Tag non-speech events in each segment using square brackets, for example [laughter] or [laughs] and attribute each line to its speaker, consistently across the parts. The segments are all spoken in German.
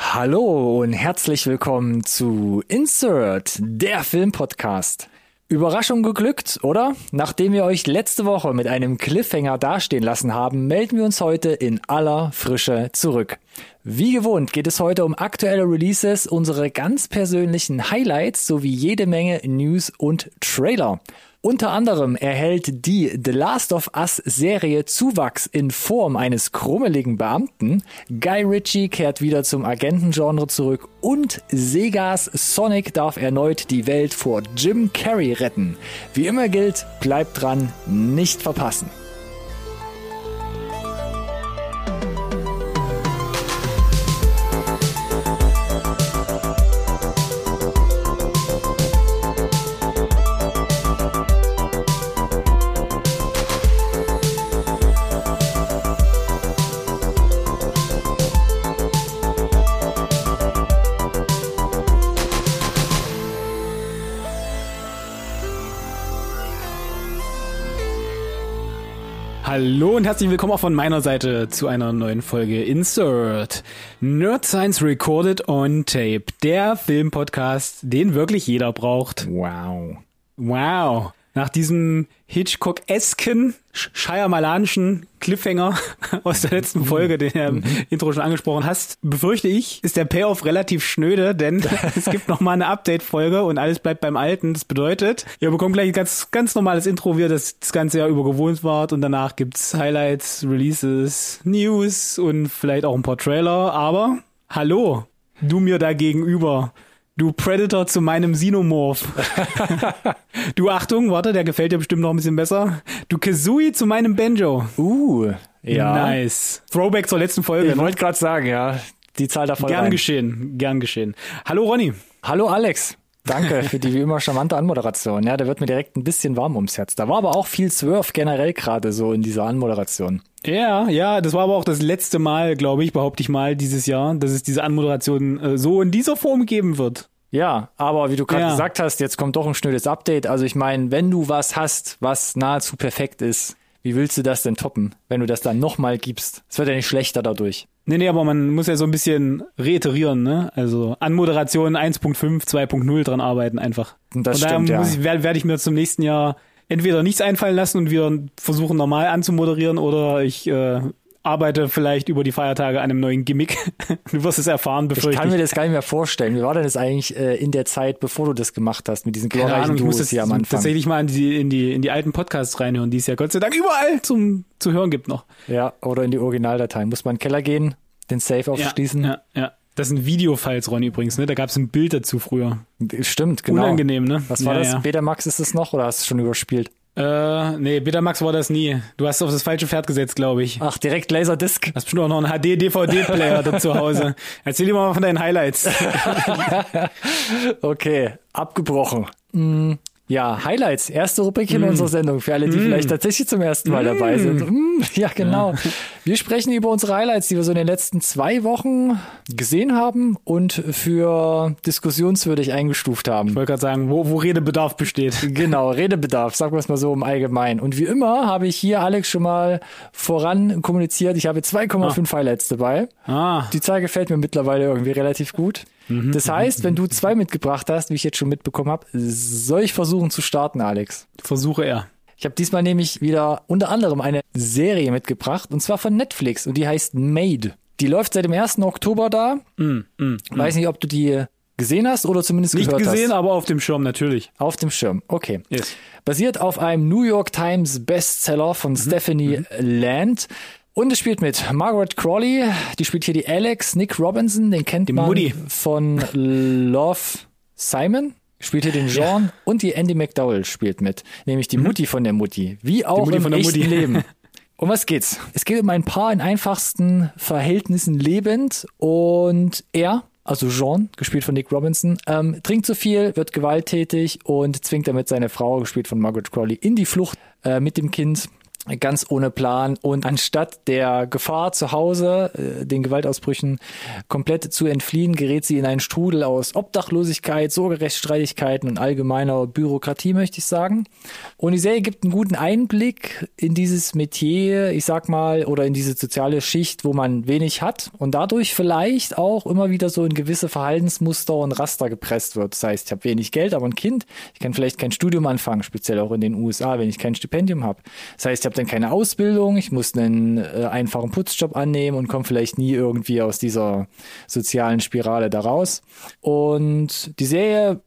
Speaker 1: Hallo und herzlich willkommen zu Insert, der Filmpodcast. Überraschung geglückt, oder? Nachdem wir euch letzte Woche mit einem Cliffhanger dastehen lassen haben, melden wir uns heute in aller Frische zurück. Wie gewohnt geht es heute um aktuelle Releases, unsere ganz persönlichen Highlights sowie jede Menge News und Trailer. Unter anderem erhält die The Last of Us Serie Zuwachs in Form eines krummeligen Beamten. Guy Ritchie kehrt wieder zum Agentengenre zurück und Segas Sonic darf erneut die Welt vor Jim Carrey retten. Wie immer gilt, bleibt dran, nicht verpassen.
Speaker 2: Hallo und herzlich willkommen auch von meiner Seite zu einer neuen Folge Insert. Nerd Science Recorded on Tape. Der Filmpodcast, den wirklich jeder braucht.
Speaker 1: Wow.
Speaker 2: Wow. Nach diesem Hitchcock-esken, Shyamalanischen Cliffhanger [laughs] aus der letzten Folge, den du im Intro schon angesprochen hast, befürchte ich, ist der Payoff relativ schnöde, denn [laughs] es gibt noch mal eine Update-Folge und alles bleibt beim Alten. Das bedeutet, ihr bekommt gleich ein ganz, ganz normales Intro, wie ihr das, das ganze Jahr über gewohnt wart und danach gibt's Highlights, Releases, News und vielleicht auch ein paar Trailer, aber hallo, du mir da gegenüber. Du Predator zu meinem Xenomorph. [laughs] du Achtung, warte, der gefällt dir bestimmt noch ein bisschen besser. Du Kazooie zu meinem Banjo.
Speaker 1: Uh, ja.
Speaker 2: Nice. Throwback zur letzten Folge.
Speaker 1: Ich
Speaker 2: ne?
Speaker 1: wollte gerade sagen, ja, die Zahl davon.
Speaker 2: Gern
Speaker 1: rein.
Speaker 2: geschehen, gern geschehen. Hallo Ronny.
Speaker 1: Hallo Alex. Danke für die wie immer charmante Anmoderation. Ja, da wird mir direkt ein bisschen warm ums Herz. Da war aber auch viel Swerve generell gerade so in dieser Anmoderation.
Speaker 2: Ja, ja, das war aber auch das letzte Mal, glaube ich, behaupte ich mal, dieses Jahr, dass es diese Anmoderation äh, so in dieser Form geben wird.
Speaker 1: Ja, aber wie du gerade
Speaker 2: Ja.
Speaker 1: gesagt hast, jetzt kommt doch ein schnödes Update. Also ich meine, wenn du was hast, was nahezu perfekt ist, wie willst du das denn toppen, wenn du das dann nochmal gibst? Es wird ja nicht schlechter dadurch.
Speaker 2: Nee, nee, aber man muss ja so ein bisschen reiterieren, ne? Also Anmoderation 1.5, 2.0 dran arbeiten einfach.
Speaker 1: Und das
Speaker 2: Von daher
Speaker 1: stimmt, ja.
Speaker 2: ich, werde werd ich mir zum nächsten Jahr entweder nichts einfallen lassen und wieder versuchen normal anzumoderieren oder ich äh, arbeite vielleicht über die Feiertage an einem neuen Gimmick. [laughs] du wirst es erfahren,
Speaker 1: Ich
Speaker 2: befürchte
Speaker 1: kann
Speaker 2: ich.
Speaker 1: mir das gar nicht mehr vorstellen. Wie war denn das eigentlich äh, in der Zeit, bevor du das gemacht hast, mit diesen
Speaker 2: Keine
Speaker 1: glorreichen
Speaker 2: Ahnung, ich muss
Speaker 1: Duos
Speaker 2: das
Speaker 1: hier am Anfang?
Speaker 2: tatsächlich mal in die, in, die, in die alten Podcasts reinhören, die es ja Gott sei Dank überall zum zu hören gibt noch.
Speaker 1: Ja, oder in die Originaldateien. Muss man in den Keller gehen, den Safe aufschließen?
Speaker 2: Ja, ja. Das sind Videofiles, Ronny, übrigens, ne? Da gab es ein Bild dazu früher.
Speaker 1: Stimmt, genau.
Speaker 2: Unangenehm, ne?
Speaker 1: Was war
Speaker 2: ja,
Speaker 1: das?
Speaker 2: Ja.
Speaker 1: Betamax ist es noch oder hast du es schon überspielt?
Speaker 2: Äh, nee, Betamax war das nie. Du hast auf das falsche Pferd gesetzt, glaube ich.
Speaker 1: Ach, direkt Laserdisc.
Speaker 2: Hast bestimmt auch noch einen HD-DVD-Player da zu Hause. [laughs] Erzähl dir mal von deinen Highlights. [laughs]
Speaker 1: Okay, abgebrochen. Mm, ja, Highlights, erste Rubrik in unserer Sendung für alle, die vielleicht tatsächlich zum ersten Mal dabei sind. Mm, ja, genau. Wir sprechen über unsere Highlights, die wir so in den letzten zwei Wochen gesehen haben und für diskussionswürdig eingestuft haben.
Speaker 2: Ich wollte gerade sagen, wo, wo Redebedarf besteht. [laughs]
Speaker 1: Genau, Redebedarf, sagen wir es mal so im Allgemeinen. Und wie immer habe ich hier Alex schon mal voran kommuniziert. Ich habe 2,5 Highlights dabei.
Speaker 2: Ah,
Speaker 1: Die Zahl gefällt mir mittlerweile irgendwie relativ gut. Das heißt, wenn du zwei mitgebracht hast, wie ich jetzt schon mitbekommen habe, soll ich versuchen zu starten, Alex.
Speaker 2: versuche er.
Speaker 1: Ich habe diesmal nämlich wieder unter anderem eine Serie mitgebracht und zwar von Netflix und die heißt Made. Die läuft seit dem 1. Oktober da. Weiß nicht, ob du die gesehen hast oder zumindest
Speaker 2: Nicht
Speaker 1: gehört
Speaker 2: gesehen,
Speaker 1: hast.
Speaker 2: aber auf dem Schirm natürlich.
Speaker 1: Auf dem Schirm. Okay.
Speaker 2: Yes.
Speaker 1: Basiert auf einem New York Times Bestseller von Stephanie Land. Und es spielt mit Margaret Crawley, die spielt hier die Alex, Nick Robinson, den kennt man
Speaker 2: Mutti.
Speaker 1: von Love Simon, spielt hier den Jean und die Andy McDowell spielt mit, nämlich die Mutti von der Mutti, wie auch im
Speaker 2: von der
Speaker 1: echten
Speaker 2: Mutti.
Speaker 1: Leben. [laughs] Um was geht's? Es geht um ein Paar in einfachsten Verhältnissen lebend und er, also Jean, gespielt von Nick Robinson, ähm, trinkt zu viel, wird gewalttätig und zwingt damit seine Frau, gespielt von Margaret Crowley, in die Flucht äh, mit dem Kind. Ganz ohne Plan und anstatt der Gefahr zu Hause, äh, den Gewaltausbrüchen komplett zu entfliehen, gerät sie in einen Strudel aus Obdachlosigkeit, Sorgerechtsstreitigkeiten und allgemeiner Bürokratie, möchte ich sagen. Und die Serie gibt einen guten Einblick in dieses Metier, ich sag mal, oder in diese soziale Schicht, wo man wenig hat und dadurch vielleicht auch immer wieder so in gewisse Verhaltensmuster und Raster gepresst wird. Das heißt, ich habe wenig Geld, aber ein Kind, ich kann vielleicht kein Studium anfangen, speziell auch in den USA, wenn ich kein Stipendium habe. Das heißt, ich habe dann keine Ausbildung, ich muss einen äh, einfachen Putzjob annehmen und komme vielleicht nie irgendwie aus dieser sozialen Spirale da raus. Und die Serie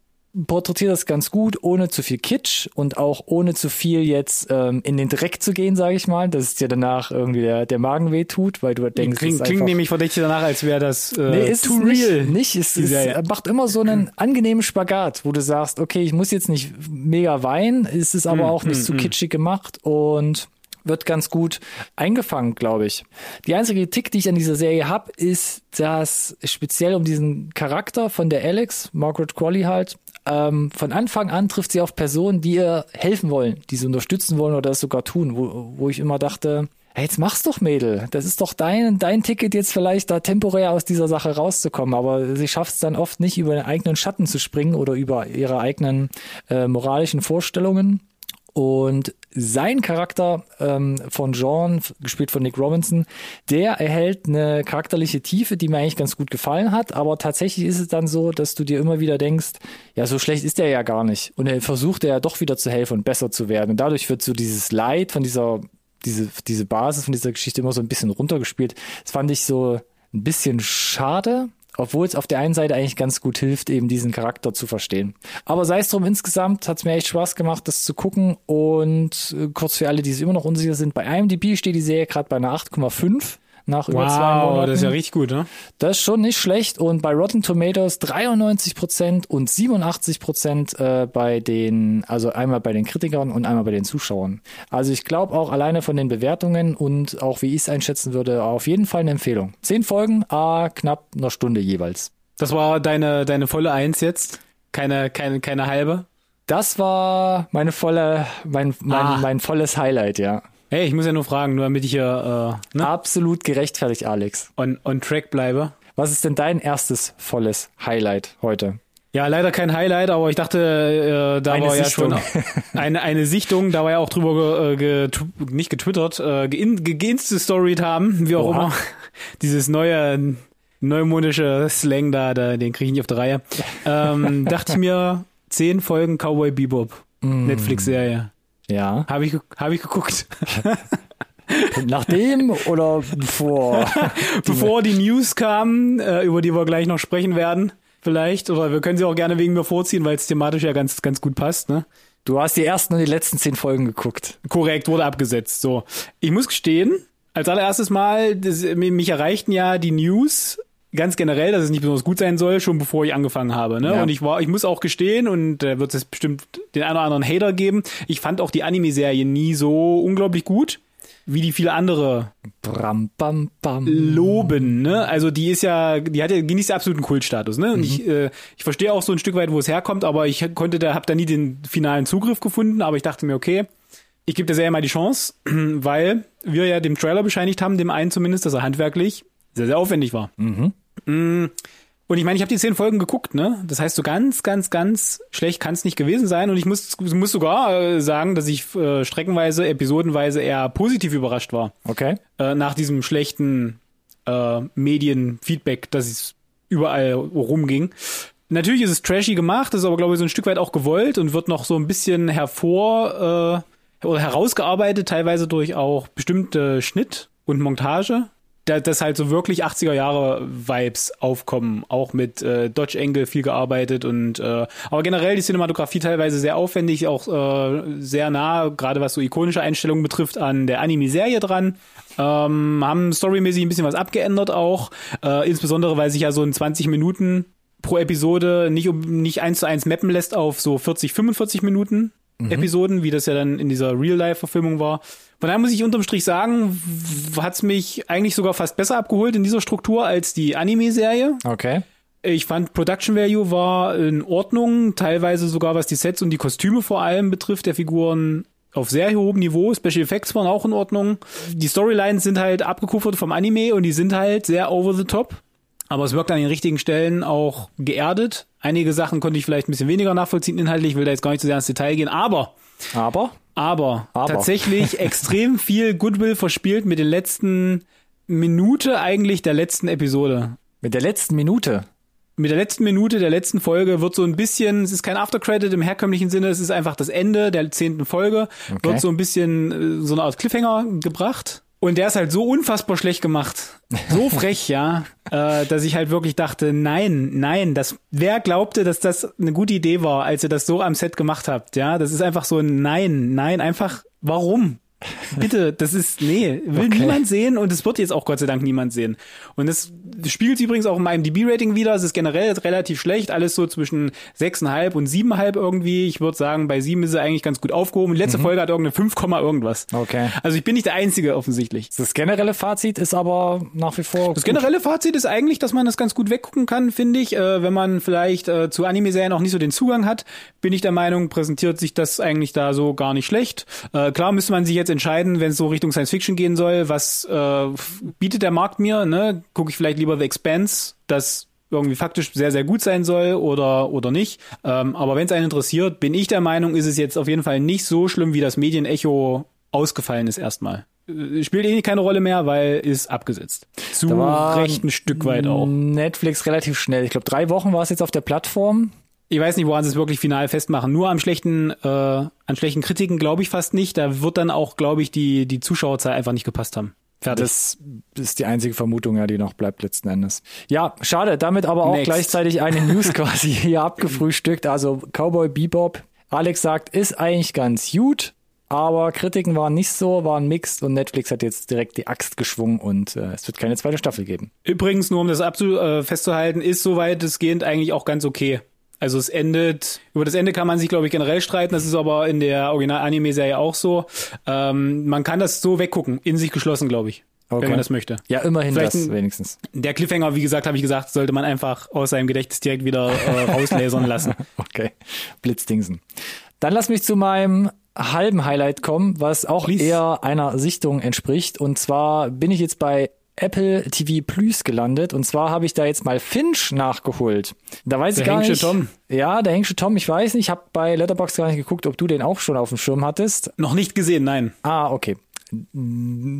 Speaker 1: porträtiert das ganz gut, ohne zu viel Kitsch und auch ohne zu viel jetzt ähm, in den Dreck zu gehen, sage ich mal, dass es dir danach irgendwie der, der Magen weh tut, weil du denkst,
Speaker 2: klingt,
Speaker 1: es
Speaker 2: klingt nämlich verdächtig danach, als wäre das äh,
Speaker 1: Nee, ist
Speaker 2: too
Speaker 1: es nicht,
Speaker 2: real.
Speaker 1: Nicht, es, es
Speaker 2: Serie.
Speaker 1: macht immer so einen angenehmen Spagat, wo du sagst, okay, ich muss jetzt nicht mega weinen, es ist aber
Speaker 2: Hm,
Speaker 1: auch nicht zu kitschig gemacht und wird ganz gut eingefangen, glaube ich. Die einzige Kritik, die ich an dieser Serie habe, ist, dass speziell um diesen Charakter von der Alex, Margaret Qualley halt, ähm, von Anfang an trifft sie auf Personen, die ihr helfen wollen, die sie unterstützen wollen oder das sogar tun, wo, wo ich immer dachte, Hey, jetzt mach's doch, Mädel. Das ist doch dein, dein Ticket, jetzt vielleicht da temporär aus dieser Sache rauszukommen. Aber sie schafft es dann oft nicht, über den eigenen Schatten zu springen oder über ihre eigenen äh, moralischen Vorstellungen. Und sein Charakter ähm, von f- gespielt von Nick Robinson, der erhält eine charakterliche Tiefe, die mir eigentlich ganz gut gefallen hat. Aber tatsächlich ist es dann so, dass du dir immer wieder denkst, ja, so schlecht ist er ja gar nicht. Und er versucht ja doch wieder zu helfen und besser zu werden. Und dadurch wird so dieses Leid von dieser, diese, diese Basis von dieser Geschichte immer so ein bisschen runtergespielt. Das fand ich so ein bisschen schade. Obwohl es auf der einen Seite eigentlich ganz gut hilft, eben diesen Charakter zu verstehen. Aber sei es drum, insgesamt hat es mir echt Spaß gemacht, das zu gucken. Und äh, kurz für alle, die sich immer noch unsicher sind, bei IMDb steht die Serie gerade bei einer 8,5 nach über zwei
Speaker 2: Wow,
Speaker 1: Monaten.
Speaker 2: das ist ja richtig gut, ne?
Speaker 1: Das ist schon nicht schlecht. Und bei Rotten Tomatoes 93% und 87% äh, bei den, also einmal bei den Kritikern und einmal bei den Zuschauern. Also ich glaube auch alleine von den Bewertungen und auch wie ich es einschätzen würde, auf jeden Fall eine Empfehlung. Zehn Folgen, ah, knapp eine Stunde jeweils.
Speaker 2: Das war deine, deine volle Eins jetzt. Keine, keine, keine halbe.
Speaker 1: Das war meine volle, mein, mein,
Speaker 2: Ah.
Speaker 1: mein volles Highlight, ja.
Speaker 2: Hey, ich muss ja nur fragen, nur damit ich hier äh, ne,
Speaker 1: Absolut gerechtfertigt, Alex.
Speaker 2: on, on track bleibe.
Speaker 1: Was ist denn dein erstes volles Highlight heute?
Speaker 2: Ja, leider kein Highlight, aber ich dachte, äh, da
Speaker 1: Eine
Speaker 2: war
Speaker 1: Sichtung.
Speaker 2: ja schon [laughs] eine, eine Sichtung, da war ja auch drüber ge, äh, getw- nicht getwittert, äh, ge- geinstastoried haben, wie auch
Speaker 1: Oha.
Speaker 2: immer. Dieses neue neumodische Slang da, da den kriege ich nicht auf der Reihe. Ähm, dachte ich mir, zehn Folgen Cowboy Bebop,
Speaker 1: Mm.
Speaker 2: Netflix-Serie.
Speaker 1: Ja.
Speaker 2: Habe ich, hab ich geguckt. [laughs]
Speaker 1: Nachdem oder bevor? [laughs]
Speaker 2: Bevor die News kamen, äh, über die wir gleich noch sprechen werden, vielleicht. Oder wir können sie auch gerne wegen mir vorziehen, weil es thematisch ja ganz, ganz gut passt, ne?
Speaker 1: Du hast die ersten und die letzten zehn Folgen geguckt.
Speaker 2: Korrekt, wurde abgesetzt. So. Ich muss gestehen, als allererstes Mal, das, mich erreichten ja die News ganz generell, dass es nicht besonders gut sein soll, schon bevor ich angefangen habe. Ne?
Speaker 1: Ja.
Speaker 2: Und ich war, ich muss auch gestehen, und da wird es bestimmt den einen oder anderen Hater geben, ich fand auch die Anime-Serie nie so unglaublich gut, wie die viele andere
Speaker 1: Bram, bam, bam.
Speaker 2: loben, ne? Also die ist ja, die hat ja genießt ja absoluten Kultstatus, ne? Und ich, äh, ich verstehe auch so ein Stück weit, wo es herkommt, aber ich konnte da, hab da nie den finalen Zugriff gefunden, aber ich dachte mir, okay, ich gebe der Serie mal die Chance, [clears throat] weil wir ja dem Trailer bescheinigt haben, dem einen zumindest, dass er handwerklich sehr, sehr aufwendig war. Mm. Und ich meine, ich habe die zehn Folgen geguckt, ne? Das heißt, so ganz, ganz, ganz schlecht kann es nicht gewesen sein. Und ich muss, muss sogar äh, sagen, dass ich äh, streckenweise, episodenweise eher positiv überrascht war
Speaker 1: Okay.
Speaker 2: äh, nach diesem schlechten äh, Medienfeedback, dass es überall rumging. Natürlich ist es trashy gemacht, ist aber glaube ich so ein Stück weit auch gewollt und wird noch so ein bisschen hervor äh, oder herausgearbeitet, teilweise durch auch bestimmte Schnitt und Montage. Da, dass halt so wirklich 80er Jahre Vibes aufkommen, auch mit äh, Dodge Angle viel gearbeitet und äh, aber generell die Cinematografie teilweise sehr aufwendig, auch äh, sehr nah, gerade was so ikonische Einstellungen betrifft, an der Anime-Serie dran. Ähm, haben storymäßig ein bisschen was abgeändert auch, äh, insbesondere weil sich ja so in 20 Minuten pro Episode nicht um nicht eins zu eins mappen lässt auf so 40, 45 Minuten Episoden, wie das ja dann in dieser Real-Life-Verfilmung war. Von daher muss ich unterm Strich sagen, hat's mich eigentlich sogar fast besser abgeholt in dieser Struktur als die Anime-Serie.
Speaker 1: Okay.
Speaker 2: Ich fand Production Value war in Ordnung, teilweise sogar was die Sets und die Kostüme vor allem betrifft der Figuren auf sehr hohem Niveau. Special Effects waren auch in Ordnung. Die Storylines sind halt abgekupfert vom Anime und die sind halt sehr over the top. Aber es wirkt an den richtigen Stellen auch geerdet. Einige Sachen konnte ich vielleicht ein bisschen weniger nachvollziehen inhaltlich, will da jetzt gar nicht zu sehr ins Detail gehen. Aber,
Speaker 1: Aber?
Speaker 2: aber,
Speaker 1: Aber.
Speaker 2: tatsächlich [laughs] extrem viel Goodwill verspielt mit den letzten Minute eigentlich der letzten Episode.
Speaker 1: Mit der letzten Minute.
Speaker 2: Mit der letzten Minute der letzten Folge wird so ein bisschen, es ist kein Aftercredit im herkömmlichen Sinne, es ist einfach das Ende der zehnten Folge,
Speaker 1: Okay.
Speaker 2: wird so ein bisschen äh, so eine Art Cliffhanger gebracht. Und der ist halt so unfassbar schlecht gemacht. So [laughs] frech, ja, äh, dass ich halt wirklich dachte, nein, nein, das, wer glaubte, dass das eine gute Idee war, als ihr das so am Set gemacht habt, ja, das ist einfach so ein Nein, nein, einfach, warum? Bitte, das ist, nee, will
Speaker 1: Okay.
Speaker 2: niemand sehen und es wird jetzt auch Gott sei Dank niemand sehen. Und das spiegelt sich übrigens auch in meinem DB-Rating wieder. Es ist generell relativ schlecht, alles so zwischen 6,5 und 7,5 irgendwie. Ich würde sagen, bei 7 ist er eigentlich ganz gut aufgehoben. Die letzte Folge hat irgendeine 5, Komma irgendwas.
Speaker 1: Okay.
Speaker 2: Also ich bin nicht der Einzige offensichtlich.
Speaker 1: Das generelle Fazit ist aber nach wie vor.
Speaker 2: Das generelle Fazit ist eigentlich, dass man das ganz gut weggucken kann, finde ich. Äh, wenn man vielleicht äh, zu Anime-Serien auch nicht so den Zugang hat, bin ich der Meinung, präsentiert sich das eigentlich da so gar nicht schlecht. Äh, klar müsste man sich jetzt entscheiden, wenn es so Richtung Science Fiction gehen soll, was äh, bietet der Markt mir? Ne? Gucke ich vielleicht lieber The Expanse, das irgendwie faktisch sehr, sehr gut sein soll oder, oder nicht. Ähm, aber wenn es einen interessiert, bin ich der Meinung, ist es jetzt auf jeden Fall nicht so schlimm, wie das Medienecho ausgefallen ist erstmal. Äh, Spielt eh keine Rolle mehr, weil ist abgesetzt. Zu Recht ein Stück weit auch.
Speaker 1: Netflix relativ schnell. Ich glaube, drei Wochen war es jetzt auf der Plattform.
Speaker 2: Ich weiß nicht, woran sie es wirklich final festmachen. Nur am schlechten, äh, an schlechten Kritiken glaube ich fast nicht. Da wird dann auch, glaube ich, die, die Zuschauerzahl einfach nicht gepasst haben. Fertig.
Speaker 1: Das ist die einzige Vermutung, ja, die noch bleibt letzten Endes. Ja, schade. Damit aber auch
Speaker 2: Next.
Speaker 1: gleichzeitig eine [laughs] News quasi hier abgefrühstückt. Also Cowboy Bebop. Alex sagt, ist eigentlich ganz gut, aber Kritiken waren nicht so, waren mixed und Netflix hat jetzt direkt die Axt geschwungen und äh, es wird keine zweite Staffel geben.
Speaker 2: Übrigens, nur um das abzu äh, festzuhalten, ist soweit es gehend eigentlich auch ganz okay. Also es endet, über das Ende kann man sich, glaube ich, generell streiten. Das ist aber in der Original-Anime-Serie auch so. Ähm, man kann das so weggucken, in sich geschlossen, glaube ich.
Speaker 1: Okay.
Speaker 2: Wenn man das möchte.
Speaker 1: Ja, immerhin
Speaker 2: Vielleicht
Speaker 1: das
Speaker 2: ein-
Speaker 1: wenigstens.
Speaker 2: Der Cliffhanger, wie gesagt, habe ich gesagt, sollte man einfach aus seinem Gedächtnis direkt wieder äh, rauslasern lassen. [laughs]
Speaker 1: Okay, Blitzdingsen. Dann lass mich zu meinem halben Highlight kommen, was auch
Speaker 2: Please.
Speaker 1: eher einer Sichtung entspricht. Und zwar bin ich jetzt bei Apple TV Plus gelandet. Und zwar habe ich da jetzt mal Finch nachgeholt. Da weiß
Speaker 2: Der
Speaker 1: ich gar
Speaker 2: Hengsche
Speaker 1: nicht.
Speaker 2: Tom.
Speaker 1: Ja, der Hengsche Tom, ich weiß nicht. Ich habe bei Letterboxd gar nicht geguckt, ob du den auch schon auf dem Schirm hattest.
Speaker 2: Noch nicht gesehen, nein.
Speaker 1: Ah, okay.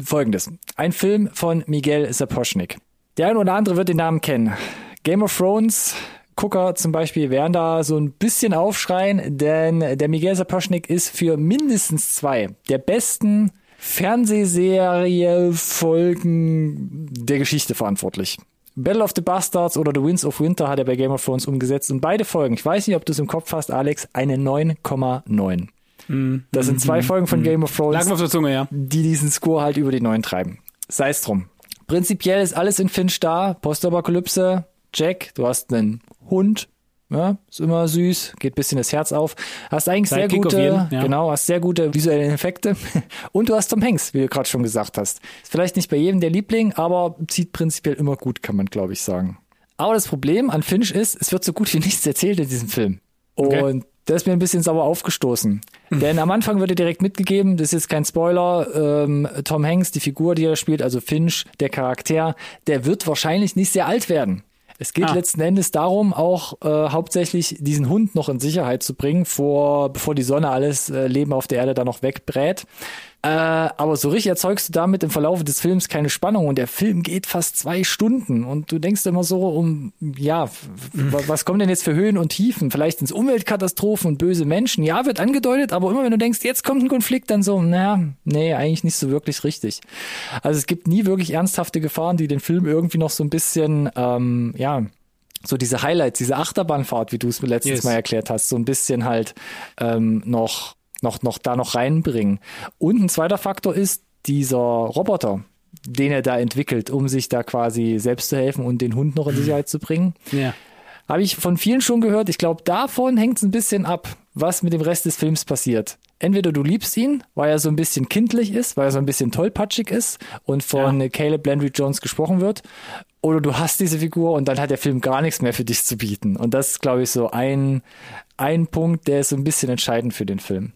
Speaker 1: Folgendes. Ein Film von Miguel Sapochnik. Der ein oder andere wird den Namen kennen. Game of Thrones Gucker zum Beispiel werden da so ein bisschen aufschreien, denn der Miguel Sapochnik ist für mindestens zwei der besten Fernsehserie Folgen der Geschichte verantwortlich. Battle of the Bastards oder The Winds of Winter hat er bei Game of Thrones umgesetzt und beide Folgen, ich weiß nicht, ob du es im Kopf hast, Alex, eine 9,9. Das sind zwei Folgen von Game of Thrones
Speaker 2: auf der Zunge, ja.
Speaker 1: die diesen Score halt über die neun treiben. Sei es drum. Prinzipiell ist alles in Finch da. Postapokalypse, Jack, du hast einen Hund, ja, ist immer süß, geht bisschen das Herz auf. Hast eigentlich sehr
Speaker 2: Sidekick auf
Speaker 1: gute,
Speaker 2: jeden, ja.
Speaker 1: genau, hast sehr gute visuelle Effekte. [laughs] Und du hast Tom Hanks, wie du gerade schon gesagt hast. Ist vielleicht nicht bei jedem der Liebling, aber zieht prinzipiell immer gut, kann man glaube ich sagen. Aber das Problem an Finch ist, es wird so gut wie nichts erzählt in diesem Film.
Speaker 2: Okay.
Speaker 1: Und das ist mir ein bisschen sauer aufgestoßen. Denn am Anfang wird dir direkt mitgegeben, das ist jetzt kein Spoiler, ähm, Tom Hanks, die Figur, die er spielt, also Finch, der Charakter, der wird wahrscheinlich nicht sehr alt werden. Es geht
Speaker 2: Ah.
Speaker 1: letzten Endes darum, auch äh, hauptsächlich diesen Hund noch in Sicherheit zu bringen, vor, bevor die Sonne alles äh, Leben auf der Erde da noch wegbrät. Äh, aber so richtig erzeugst du damit im Verlauf des Films keine Spannung und der Film geht fast zwei Stunden und du denkst immer so um, ja, f- was kommen denn jetzt für Höhen und Tiefen? Vielleicht ins Umweltkatastrophen und böse Menschen. Ja, wird angedeutet, aber immer wenn du denkst, jetzt kommt ein Konflikt, dann so, na, nee, eigentlich nicht so wirklich richtig. Also es gibt nie wirklich ernsthafte Gefahren, die den Film irgendwie noch so ein bisschen, ähm, ja, so diese Highlights, diese Achterbahnfahrt, wie du es mir letztens
Speaker 2: Yes.
Speaker 1: mal erklärt hast, so ein bisschen halt ähm, noch, noch, noch da noch reinbringen. Und ein zweiter Faktor ist dieser Roboter, den er da entwickelt, um sich da quasi selbst zu helfen und den Hund noch in Sicherheit zu bringen.
Speaker 2: Ja.
Speaker 1: Habe ich von vielen schon gehört. Ich glaube, davon hängt es ein bisschen ab, was mit dem Rest des Films passiert. Entweder du liebst ihn, weil er so ein bisschen kindlich ist, weil er so ein bisschen tollpatschig ist und von
Speaker 2: Ja.
Speaker 1: Caleb Landry Jones gesprochen wird, oder du hast diese Figur und dann hat der Film gar nichts mehr für dich zu bieten. Und das ist, glaube ich, so ein, ein Punkt, der ist so ein bisschen entscheidend für den Film.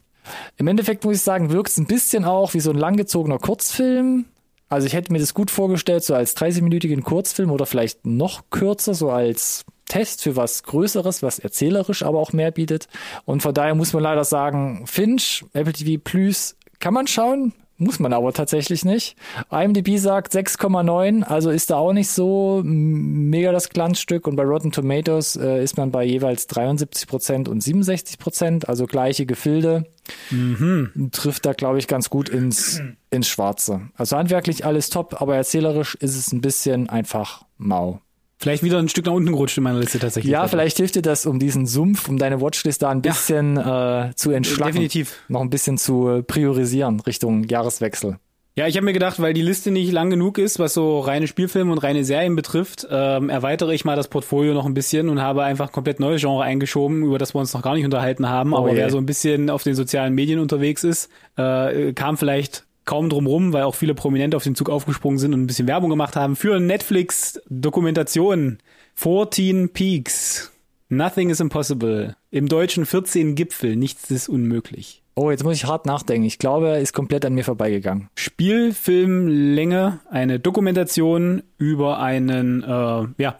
Speaker 1: Im Endeffekt muss ich sagen, wirkt es ein bisschen auch wie so ein langgezogener Kurzfilm. Also ich hätte mir das gut vorgestellt, so als 30-minütigen Kurzfilm oder vielleicht noch kürzer, so als Test für was Größeres, was erzählerisch aber auch mehr bietet. Und von daher muss man leider sagen, Finch, Apple TV Plus kann man schauen, muss man aber tatsächlich nicht. IMDb sagt 6,9, also ist da auch nicht so mega das Glanzstück. Und bei Rotten Tomatoes äh, ist man bei jeweils 73 Prozent und 67 Prozent, also gleiche Gefilde. Mhm. Trifft da, glaube ich, ganz gut ins, ins Schwarze. Also handwerklich alles top, aber erzählerisch ist es ein bisschen einfach mau.
Speaker 2: Vielleicht wieder ein Stück nach unten gerutscht in meiner Liste tatsächlich.
Speaker 1: Ja, vielleicht hilft dir das, um diesen Sumpf, um deine Watchlist da ein bisschen ja. äh, zu entschlacken.
Speaker 2: Definitiv.
Speaker 1: Noch ein bisschen zu priorisieren Richtung Jahreswechsel.
Speaker 2: Ja, ich habe mir gedacht, weil die Liste nicht lang genug ist, was so reine Spielfilme und reine Serien betrifft, ähm, erweitere ich mal das Portfolio noch ein bisschen und habe einfach komplett neues Genre eingeschoben, über das wir uns noch gar nicht unterhalten haben. Oh, Aber yeah. wer so ein bisschen auf den sozialen Medien unterwegs ist, äh, kam vielleicht kaum drumrum, weil auch viele Prominente auf den Zug aufgesprungen sind und ein bisschen Werbung gemacht haben für Netflix-Dokumentation 14 Peaks. Nothing is impossible. Im Deutschen 14 Gipfel, nichts ist unmöglich.
Speaker 1: Oh, jetzt muss ich hart nachdenken. Ich glaube, er ist komplett an mir vorbeigegangen.
Speaker 2: Spielfilmlänge, eine Dokumentation über einen, äh, ja,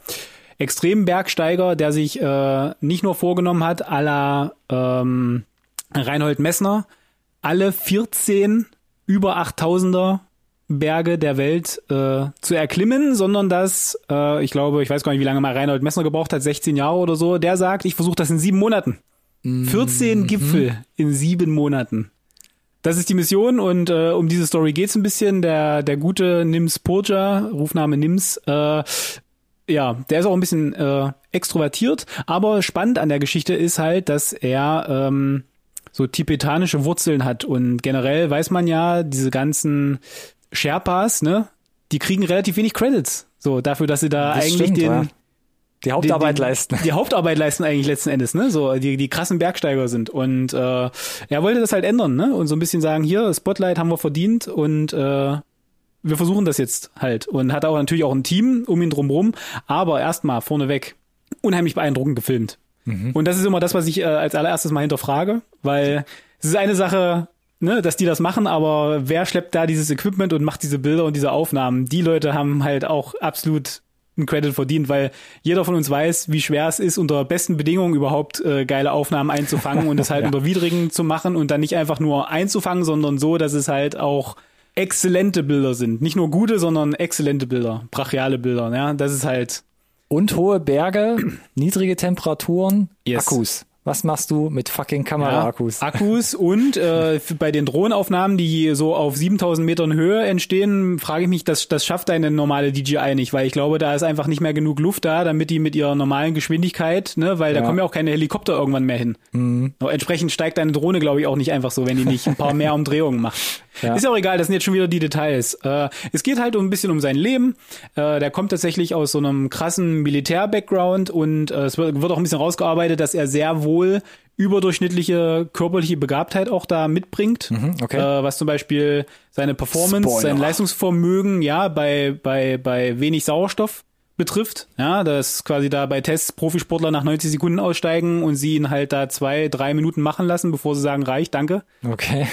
Speaker 2: extremen Bergsteiger, der sich äh, nicht nur vorgenommen hat, à la ähm, Reinhold Messner, alle 14 über 8000er Berge der Welt äh, zu erklimmen, sondern dass, äh, ich glaube, ich weiß gar nicht, wie lange mal Reinhold Messner gebraucht hat, 16 Jahre oder so, der sagt, ich versuche das in sieben Monaten. 14 mhm. Gipfel in sieben Monaten. Das ist die Mission und äh, um diese Story geht's ein bisschen. Der, der gute Nims Purja, Rufname Nims, äh, ja, der ist auch ein bisschen äh, extrovertiert, aber spannend an der Geschichte ist halt, dass er ähm, so tibetanische Wurzeln hat. Und generell weiß man ja, diese ganzen Sherpas, ne, die kriegen relativ wenig Credits. So, dafür, dass sie da das eigentlich stimmt, den, ja.
Speaker 1: Die Hauptarbeit die, die, leisten.
Speaker 2: Die Hauptarbeit leisten eigentlich letzten Endes, ne? So, die, die krassen Bergsteiger sind. Und äh, er wollte das halt ändern, ne? Und so ein bisschen sagen, hier, Spotlight haben wir verdient und äh, wir versuchen das jetzt halt. Und hat auch natürlich auch ein Team um ihn drumrum. Aber erstmal vorneweg, unheimlich beeindruckend gefilmt. Mhm. Und das ist immer das, was ich äh, als allererstes mal hinterfrage, weil es ist eine Sache, ne, dass die das machen, aber wer schleppt da dieses Equipment und macht diese Bilder und diese Aufnahmen? Die Leute haben halt auch absolut einen Credit verdient, weil jeder von uns weiß, wie schwer es ist, unter besten Bedingungen überhaupt äh, geile Aufnahmen einzufangen und es [laughs] halt ja. unter widrigen zu machen und dann nicht einfach nur einzufangen, sondern so, dass es halt auch exzellente Bilder sind. Nicht nur gute, sondern exzellente Bilder, brachiale Bilder. Ja, das ist halt
Speaker 1: und hohe Berge, [clears throat] niedrige Temperaturen, yes. Akkus. Was machst du mit fucking Kameraakkus?
Speaker 2: Ja, Akkus und äh, bei den Drohnenaufnahmen, die so auf 7000 Metern Höhe entstehen, frage ich mich, das, das schafft eine normale DJI nicht, weil ich glaube, da ist einfach nicht mehr genug Luft da, damit die mit ihrer normalen Geschwindigkeit, ne, weil ja. da kommen ja auch keine Helikopter irgendwann mehr hin. Mhm. Entsprechend steigt deine Drohne, glaube ich, auch nicht einfach so, wenn die nicht ein paar mehr Umdrehungen macht. Ja. Ist ja auch egal, das sind jetzt schon wieder die Details. Äh, es geht halt um ein bisschen um sein Leben. Äh, der kommt tatsächlich aus so einem krassen Militär-Background und äh, es wird, wird auch ein bisschen rausgearbeitet, dass er sehr wohl wohl überdurchschnittliche körperliche Begabtheit auch da mitbringt, mhm, okay. äh, was zum Beispiel seine Performance, Spoiler. sein Leistungsvermögen, ja, bei, bei, bei wenig Sauerstoff betrifft. Ja, dass quasi da bei Tests Profisportler nach 90 Sekunden aussteigen und sie ihn halt da zwei, drei Minuten machen lassen, bevor sie sagen, reicht, danke.
Speaker 1: Okay.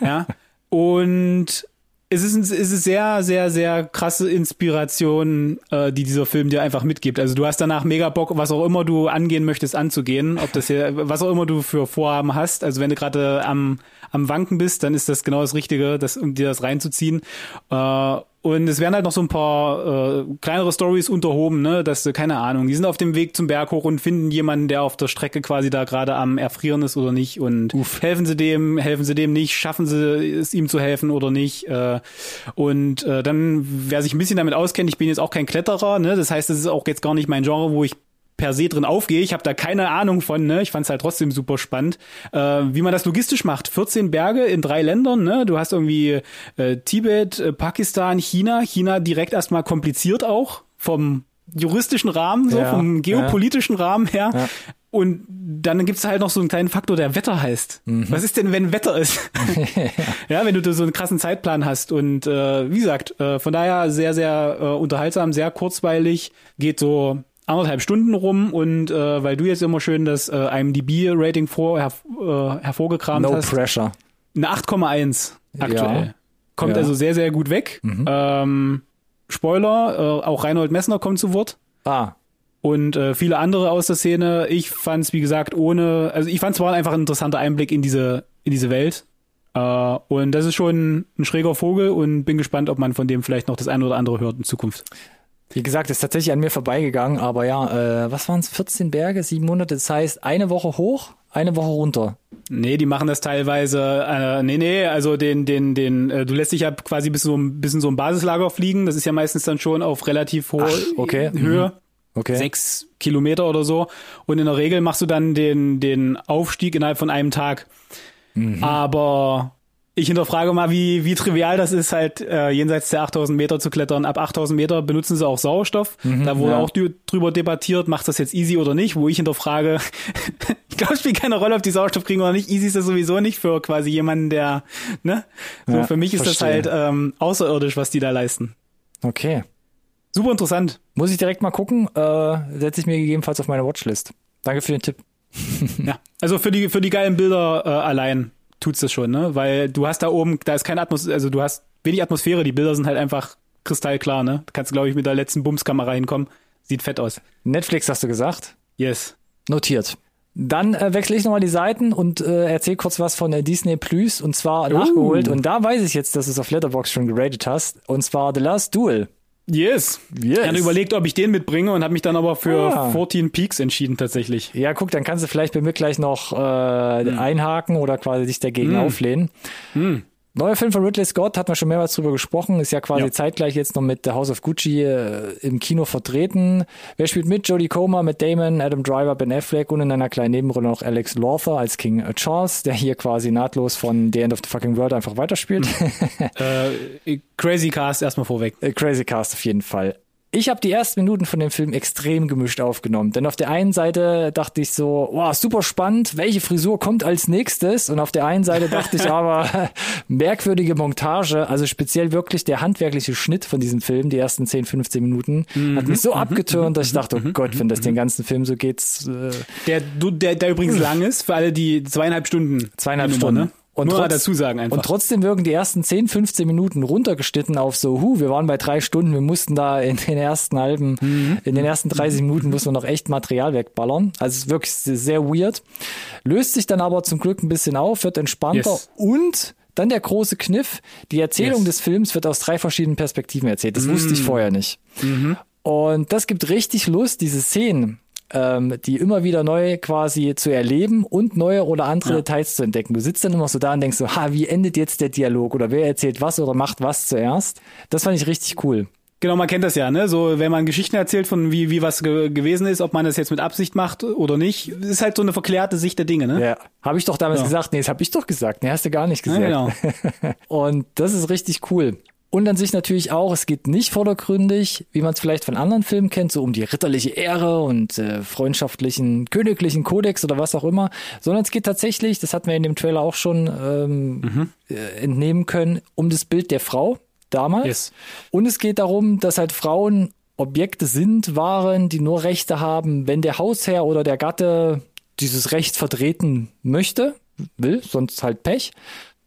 Speaker 2: ja. Und es ist, es ist sehr, sehr, sehr krasse Inspiration, äh, die dieser Film dir einfach mitgibt. Also du hast danach mega Bock, was auch immer du angehen möchtest, anzugehen. Ob das hier, was auch immer du für Vorhaben hast. Also wenn du gerade am, am Wanken bist, dann ist das genau das Richtige, das, um dir das reinzuziehen. Äh, und es werden halt noch so ein paar äh, kleinere Stories unterhoben, ne, dass du, keine Ahnung, die sind auf dem Weg zum Berg hoch und finden jemanden, der auf der Strecke quasi da gerade am Erfrieren ist oder nicht. Und Uff. helfen sie dem, helfen sie dem nicht, schaffen sie es ihm zu helfen oder nicht. Äh, und äh, dann, wer sich ein bisschen damit auskennt, ich bin jetzt auch kein Kletterer, ne? Das heißt, das ist auch jetzt gar nicht mein Genre, wo ich per se drin aufgehe. Ich habe da keine Ahnung von, ne? Ich fand es halt trotzdem super spannend, äh, wie man das logistisch macht. 14 Berge in drei Ländern, ne? Du hast irgendwie äh, Tibet, äh, Pakistan, China. China direkt erstmal kompliziert auch vom juristischen Rahmen, so ja, vom geopolitischen ja. Rahmen her. Ja. Und dann gibt's halt noch so einen kleinen Faktor, der Wetter heißt. Mhm. Was ist denn, wenn Wetter ist? [laughs] [laughs] ja, wenn du so einen krassen Zeitplan hast. Und äh, wie gesagt, äh, von daher sehr, sehr äh, unterhaltsam, sehr kurzweilig, geht so anderthalb Stunden rum und äh, weil du jetzt immer schön das äh, IMDb-Rating vor, herv äh, hervorgekramt
Speaker 1: No
Speaker 2: hast,
Speaker 1: pressure.
Speaker 2: eine 8,1 aktuell.
Speaker 1: Ja.
Speaker 2: Kommt
Speaker 1: Ja.
Speaker 2: also sehr, sehr gut weg. Ähm, Spoiler, äh, auch Reinhold Messner kommt zu Wort
Speaker 1: Ah,
Speaker 2: und äh, viele andere aus der Szene. Ich fand es, wie gesagt, ohne, also ich fand es war einfach ein interessanter Einblick in diese, in diese Welt. Äh, und das ist schon ein schräger Vogel und bin gespannt, ob man von dem vielleicht noch das eine oder andere hört in Zukunft.
Speaker 1: Wie gesagt, ist tatsächlich an mir vorbeigegangen, aber ja, äh, was waren es? 14 Berge, sieben Monate, das heißt eine Woche hoch, eine Woche runter.
Speaker 2: Nee, die machen das teilweise, äh, nee, nee, also den, den, den, äh, du lässt dich ja quasi bis so ein bisschen so ein Basislager fliegen. Das ist ja meistens dann schon auf relativ hohe
Speaker 1: Ach, okay.
Speaker 2: Höhe.
Speaker 1: Okay.
Speaker 2: Sechs Kilometer oder so. Und in der Regel machst du dann den, den Aufstieg innerhalb von einem Tag. Aber ich hinterfrage mal, wie, wie trivial das ist, halt äh, jenseits der 8000 Meter zu klettern. Ab 8000 Meter benutzen sie auch Sauerstoff. da wurde
Speaker 1: ja.
Speaker 2: auch drüber debattiert, macht das jetzt easy oder nicht, wo ich hinterfrage, [laughs] ich glaube, es spielt keine Rolle, ob die Sauerstoff kriegen oder nicht. Easy ist das sowieso nicht für quasi jemanden, der, ne? So,
Speaker 1: Ja,
Speaker 2: für mich ist
Speaker 1: verstehe.
Speaker 2: das halt ähm, außerirdisch, was die da leisten.
Speaker 1: Okay.
Speaker 2: Super interessant.
Speaker 1: Muss ich direkt mal gucken, äh, setze ich mir gegebenenfalls auf meine Watchlist. Danke für den Tipp.
Speaker 2: Ja, also für die für die geilen Bilder äh, allein tut's das schon, ne? Weil du hast da oben, da ist keine Atmosphäre, also du hast wenig Atmosphäre, die Bilder sind halt einfach kristallklar, ne? Da kannst du glaube ich mit der letzten Bumskamera hinkommen. Sieht fett aus.
Speaker 1: Netflix hast du gesagt?
Speaker 2: Yes.
Speaker 1: Notiert. Dann äh, wechsle ich nochmal die Seiten und äh, erzähl kurz was von äh, Disney Plus und zwar nachgeholt. Und da weiß ich jetzt, dass du es auf Letterbox schon geratet hast. Und zwar The Last Duel.
Speaker 2: Yes.
Speaker 1: Yes.
Speaker 2: Ich hatte überlegt, ob ich den mitbringe und habe mich dann aber für
Speaker 1: Ah.
Speaker 2: 14 Peaks entschieden tatsächlich.
Speaker 1: Ja, guck, dann kannst du vielleicht bei mir gleich noch äh, einhaken oder quasi dich dagegen auflehnen. Neuer Film von Ridley Scott, hat man schon mehrmals drüber gesprochen, ist ja quasi
Speaker 2: Ja.
Speaker 1: zeitgleich jetzt noch mit The House of Gucci äh, im Kino vertreten. Wer spielt mit? Jodie Comer, mit Damon, Adam Driver, Ben Affleck und in einer kleinen Nebenrolle noch Alex Lawther als King Charles, der hier quasi nahtlos von The End of the Fucking World einfach weiterspielt. [laughs]
Speaker 2: Äh, crazy Cast erstmal vorweg.
Speaker 1: Äh, Crazy Cast auf jeden Fall. Ich habe die ersten Minuten von dem Film extrem gemischt aufgenommen, denn auf der einen Seite dachte ich so, wow, super spannend, welche Frisur kommt als nächstes? Und auf der einen Seite dachte ich [laughs] aber, [laughs] merkwürdige Montage, also speziell wirklich der handwerkliche Schnitt von diesem Film, die ersten 10, 15 Minuten, hat mich so abgetürnt, dass ich dachte, oh Gott, wenn das den ganzen Film so geht, äh,
Speaker 2: Der, du, der, der übrigens lang ist, für alle, die zweieinhalb Stunden.
Speaker 1: Zweieinhalb Stunden.
Speaker 2: Ne?
Speaker 1: Und
Speaker 2: Nur
Speaker 1: trotz-
Speaker 2: dazu sagen einfach.
Speaker 1: Und trotzdem wirken die ersten 10, 15 Minuten runtergeschnitten auf so, hu, wir waren bei drei Stunden, wir mussten da in den ersten halben,
Speaker 2: Mhm.
Speaker 1: in den ersten 30 Minuten mussten wir noch echt Material wegballern. Also es ist wirklich sehr weird. Löst sich dann aber zum Glück ein bisschen auf, wird entspannter
Speaker 2: Yes.
Speaker 1: und dann der große Kniff. Die Erzählung
Speaker 2: Yes.
Speaker 1: des Films wird aus drei verschiedenen Perspektiven erzählt. Das wusste
Speaker 2: Mm.
Speaker 1: ich vorher nicht.
Speaker 2: Mhm.
Speaker 1: Und das gibt richtig Lust, diese Szenen, ähm, die immer wieder neu quasi zu erleben und neue oder andere Details zu entdecken. Du sitzt dann immer so da und denkst so, ha, wie endet jetzt der Dialog oder wer erzählt was oder macht was zuerst? Das fand ich richtig cool.
Speaker 2: Genau, man kennt das ja, ne? So, wenn man Geschichten erzählt von wie, wie was ge gewesen ist, ob man das jetzt mit Absicht macht oder nicht, ist halt so eine verklärte Sicht der Dinge, ne?
Speaker 1: Ja, habe ich doch damals
Speaker 2: Ja.
Speaker 1: gesagt. Nee, das habe ich doch gesagt. Nee, hast du gar nicht
Speaker 2: Ja,
Speaker 1: gesagt.
Speaker 2: genau. [laughs]
Speaker 1: Und das ist richtig cool. Und an sich natürlich auch, es geht nicht vordergründig, wie man es vielleicht von anderen Filmen kennt, so um die ritterliche Ehre und äh, freundschaftlichen, königlichen Kodex oder was auch immer, sondern es geht tatsächlich, das hatten wir in dem Trailer auch schon ähm, äh, entnehmen können, um das Bild der Frau damals.
Speaker 2: Yes.
Speaker 1: Und es geht darum, dass halt Frauen Objekte sind, Waren, die nur Rechte haben, wenn der Hausherr oder der Gatte dieses Recht vertreten möchte, will, sonst halt Pech.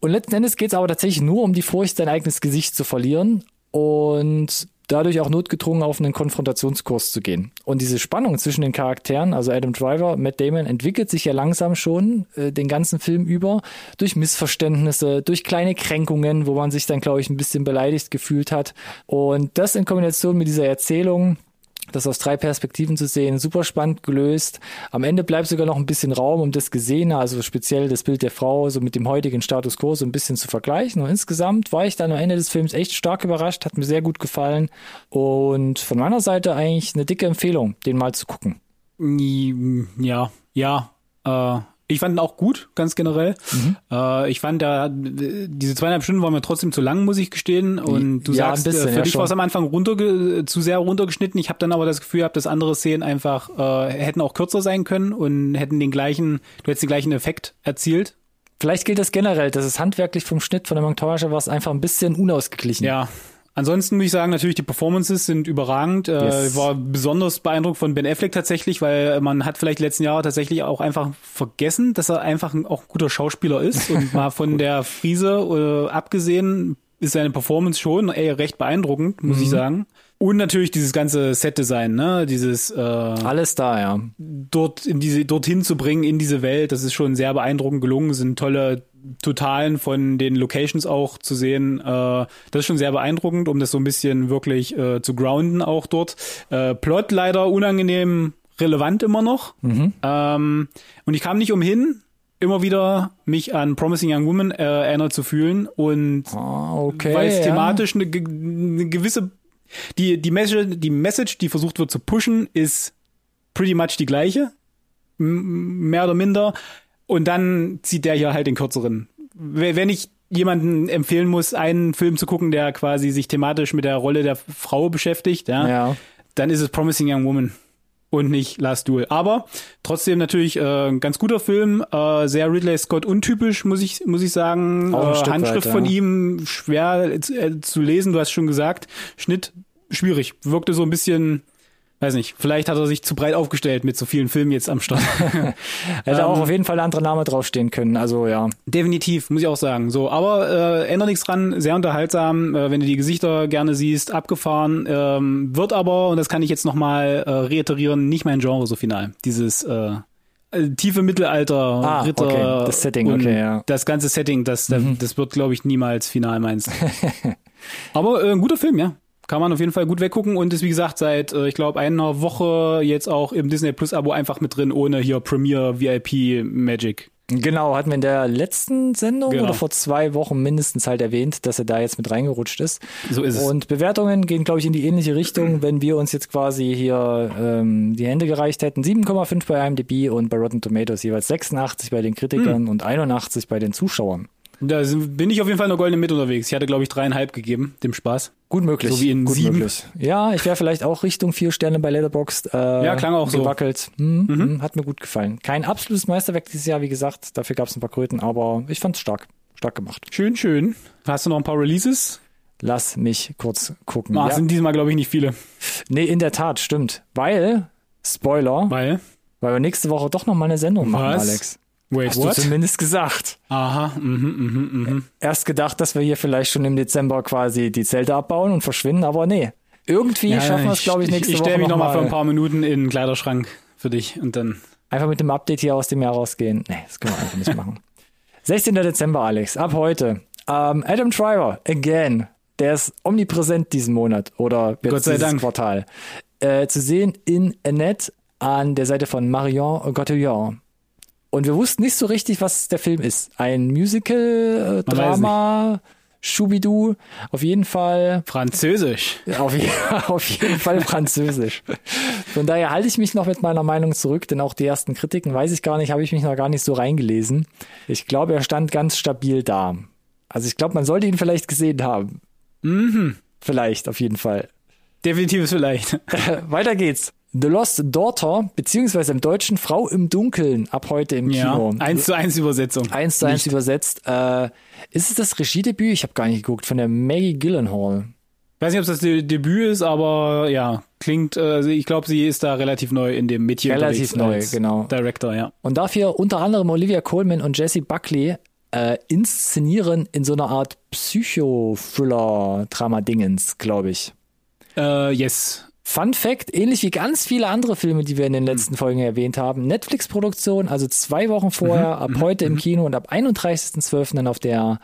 Speaker 1: Und letzten Endes geht es aber tatsächlich nur um die Furcht, sein eigenes Gesicht zu verlieren und dadurch auch notgedrungen auf einen Konfrontationskurs zu gehen. Und diese Spannung zwischen den Charakteren, also Adam Driver, Matt Damon, entwickelt sich ja langsam schon äh, den ganzen Film über durch Missverständnisse, durch kleine Kränkungen, wo man sich dann, glaube ich, ein bisschen beleidigt gefühlt hat. Und das in Kombination mit dieser Erzählung, das aus drei Perspektiven zu sehen, super spannend gelöst. Am Ende bleibt sogar noch ein bisschen Raum, um das Gesehene, also speziell das Bild der Frau, so mit dem heutigen Status quo so ein bisschen zu vergleichen. Und insgesamt war ich dann am Ende des Films echt stark überrascht, hat mir sehr gut gefallen. Und von meiner Seite eigentlich eine dicke Empfehlung, den mal zu gucken.
Speaker 2: Ja, ja. Äh, ich fand ihn auch gut, ganz generell.
Speaker 1: Mhm.
Speaker 2: Äh, ich fand da, diese zweieinhalb Stunden waren mir trotzdem zu lang, muss ich gestehen. Und du
Speaker 1: Ja,
Speaker 2: sagst,
Speaker 1: bisschen,
Speaker 2: äh, für
Speaker 1: ja,
Speaker 2: dich war es am Anfang runterge zu sehr runtergeschnitten. Ich habe dann aber das Gefühl gehabt, dass andere Szenen einfach äh, hätten auch kürzer sein können und hätten den gleichen, du hättest den gleichen Effekt erzielt.
Speaker 1: Vielleicht gilt das generell, dass es handwerklich vom Schnitt von der Montage war es einfach ein bisschen unausgeglichen.
Speaker 2: Ja. Ansonsten muss ich sagen, natürlich die Performances sind überragend. Äh,
Speaker 1: Yes.
Speaker 2: Ich war besonders beeindruckt von Ben Affleck tatsächlich, weil man hat vielleicht die letzten Jahre tatsächlich auch einfach vergessen, dass er einfach ein auch guter Schauspieler ist. Und [laughs] mal von der Friese äh, abgesehen ist seine Performance schon ey, recht beeindruckend, muss ich sagen. Und natürlich dieses ganze Set-Design, ne? Dieses äh,
Speaker 1: Alles da, ja.
Speaker 2: dort in diese dorthin zu bringen in diese Welt, das ist schon sehr beeindruckend gelungen. Es sind tolle Totalen von den Locations auch zu sehen. Äh, das ist schon sehr beeindruckend, um das so ein bisschen wirklich äh, zu grounden auch dort. Äh, Plot leider unangenehm relevant immer noch. Ähm, und ich kam nicht umhin, immer wieder mich an Promising Young Woman äh, erinnert zu fühlen und
Speaker 1: Ah, okay.
Speaker 2: weil es
Speaker 1: ja.
Speaker 2: thematisch eine, eine gewisse die die Message, die Message, die versucht wird zu pushen, ist pretty much die gleiche, m- mehr oder minder. Und dann zieht der hier halt den kürzeren. Wenn ich jemanden empfehlen muss, einen Film zu gucken, der quasi sich thematisch mit der Rolle der Frau beschäftigt, ja,
Speaker 1: Ja.
Speaker 2: dann ist es Promising Young Woman und nicht Last Duel. Aber trotzdem natürlich äh, ein ganz guter Film, äh, sehr Ridley Scott untypisch, muss ich muss ich sagen.
Speaker 1: Auch
Speaker 2: Äh, Handschrift
Speaker 1: weit,
Speaker 2: von
Speaker 1: ja.
Speaker 2: ihm schwer zu, äh, zu lesen. Du hast schon gesagt, Schnitt schwierig, wirkte so ein bisschen. Weiß nicht, vielleicht hat er sich zu breit aufgestellt mit so vielen Filmen jetzt am Start. [laughs]
Speaker 1: Hätte auch
Speaker 2: Ähm,
Speaker 1: auf jeden Fall ein anderer Name draufstehen können. Also ja.
Speaker 2: Definitiv, muss ich auch sagen. So, aber äh, ändert nichts dran, sehr unterhaltsam, äh, wenn du die Gesichter gerne siehst, abgefahren. Ähm, wird aber, und das kann ich jetzt nochmal äh, reiterieren, nicht mein Genre so final. Dieses äh, äh, tiefe Mittelalter,
Speaker 1: Ah,
Speaker 2: Ritter,
Speaker 1: okay, das Setting, okay, ja. Mhm.
Speaker 2: das ganze Setting, das, das, das wird, glaube ich, niemals final meins. [laughs] aber äh, ein guter Film, ja. Kann man auf jeden Fall gut weggucken und ist wie gesagt seit, äh, ich glaube, einer Woche jetzt auch im Disney Plus Abo einfach mit drin, ohne hier Premiere VIP Magic.
Speaker 1: Genau, hatten wir in der letzten Sendung
Speaker 2: Genau.
Speaker 1: oder vor zwei Wochen mindestens halt erwähnt, dass er da jetzt mit reingerutscht ist.
Speaker 2: So ist es.
Speaker 1: Und Bewertungen gehen, glaube ich, in die ähnliche Richtung, wenn wir uns jetzt quasi hier ähm, die Hände gereicht hätten. 7,5 bei IMDb und bei Rotten Tomatoes jeweils 86 bei den
Speaker 2: Hm.
Speaker 1: Kritikern und 81 bei den Zuschauern.
Speaker 2: Da bin ich auf jeden Fall in der goldenen Mitte unterwegs. Ich hatte, glaube ich, dreieinhalb gegeben, dem Spaß.
Speaker 1: Gut möglich.
Speaker 2: So wie in
Speaker 1: Gut
Speaker 2: sieben.
Speaker 1: möglich. Ja, ich wäre vielleicht auch Richtung vier Sterne bei Letterboxd. Äh,
Speaker 2: Ja, klang auch so. Mhm.
Speaker 1: gewackelt. Hm, hm, hat mir gut gefallen. Kein absolutes Meisterwerk dieses Jahr, wie gesagt. Dafür gab es ein paar Kröten, aber ich fand's stark. Stark gemacht.
Speaker 2: Schön, schön. Hast du noch ein paar Releases?
Speaker 1: Lass mich kurz gucken.
Speaker 2: Ah,
Speaker 1: ja.
Speaker 2: sind diesmal, glaube ich, nicht viele.
Speaker 1: Nee, in der Tat, stimmt. Weil, Spoiler,
Speaker 2: Weil,
Speaker 1: weil wir nächste Woche doch noch mal eine Sendung machen,
Speaker 2: Was?
Speaker 1: Alex.
Speaker 2: Wait,
Speaker 1: Hast
Speaker 2: what?
Speaker 1: du zumindest gesagt.
Speaker 2: Aha, mhm, mhm, mhm.
Speaker 1: Erst gedacht, dass wir hier vielleicht schon im Dezember quasi die Zelte abbauen und verschwinden, aber nee. Irgendwie schaffen wir es, glaube ich, nächste
Speaker 2: Ich, ich
Speaker 1: Woche
Speaker 2: stelle mich
Speaker 1: noch
Speaker 2: nochmal
Speaker 1: mal.
Speaker 2: für ein paar Minuten in den Kleiderschrank für dich und dann.
Speaker 1: Einfach mit dem Update hier aus dem Jahr rausgehen. Nee, das können wir einfach nicht machen. [laughs] 16. Dezember, Alex, ab heute. Ähm, Adam Driver, again. Der ist omnipräsent diesen Monat oder jetzt
Speaker 2: Gott sei
Speaker 1: dieses
Speaker 2: Dank.
Speaker 1: Quartal. Äh, zu sehen in Annette an der Seite von Marion Cotillard. Und wir wussten nicht so richtig, was der Film ist. Ein Musical, äh, Drama, Schubidu. Auf jeden Fall
Speaker 2: Französisch.
Speaker 1: auf, [laughs] auf jeden Fall Französisch. Von daher halte ich mich noch mit meiner Meinung zurück, denn auch die ersten Kritiken, weiß ich gar nicht, habe ich mich noch gar nicht so reingelesen. Ich glaube, er stand ganz stabil da. Also ich glaube, man sollte ihn vielleicht gesehen haben. Mhm. Vielleicht, auf jeden Fall.
Speaker 2: Definitiv vielleicht. [laughs]
Speaker 1: Weiter geht's. The Lost Daughter, beziehungsweise im Deutschen Frau im Dunkeln, ab heute im
Speaker 2: Ja,
Speaker 1: Kino.
Speaker 2: eins zu eins Übersetzung.
Speaker 1: Eins zu eins übersetzt. Äh, ist es das Regiedebüt? Ich habe gar nicht geguckt, von der Maggie Gyllenhaal.
Speaker 2: Weiß nicht, ob es das De Debüt ist, aber ja, klingt, äh, ich glaube, sie ist da relativ neu in dem Metier
Speaker 1: Relativ neu, genau.
Speaker 2: Director, ja.
Speaker 1: Und dafür unter anderem Olivia Colman und Jesse Buckley äh, inszenieren in so einer Art Psycho-Thriller-Drama-Dingens, glaube ich.
Speaker 2: Äh, yes.
Speaker 1: Fun Fact, ähnlich wie ganz viele andere Filme, die wir in den letzten Folgen erwähnt haben, Netflix-Produktion, also zwei Wochen vorher, ab heute im Kino und ab 31.12. dann auf der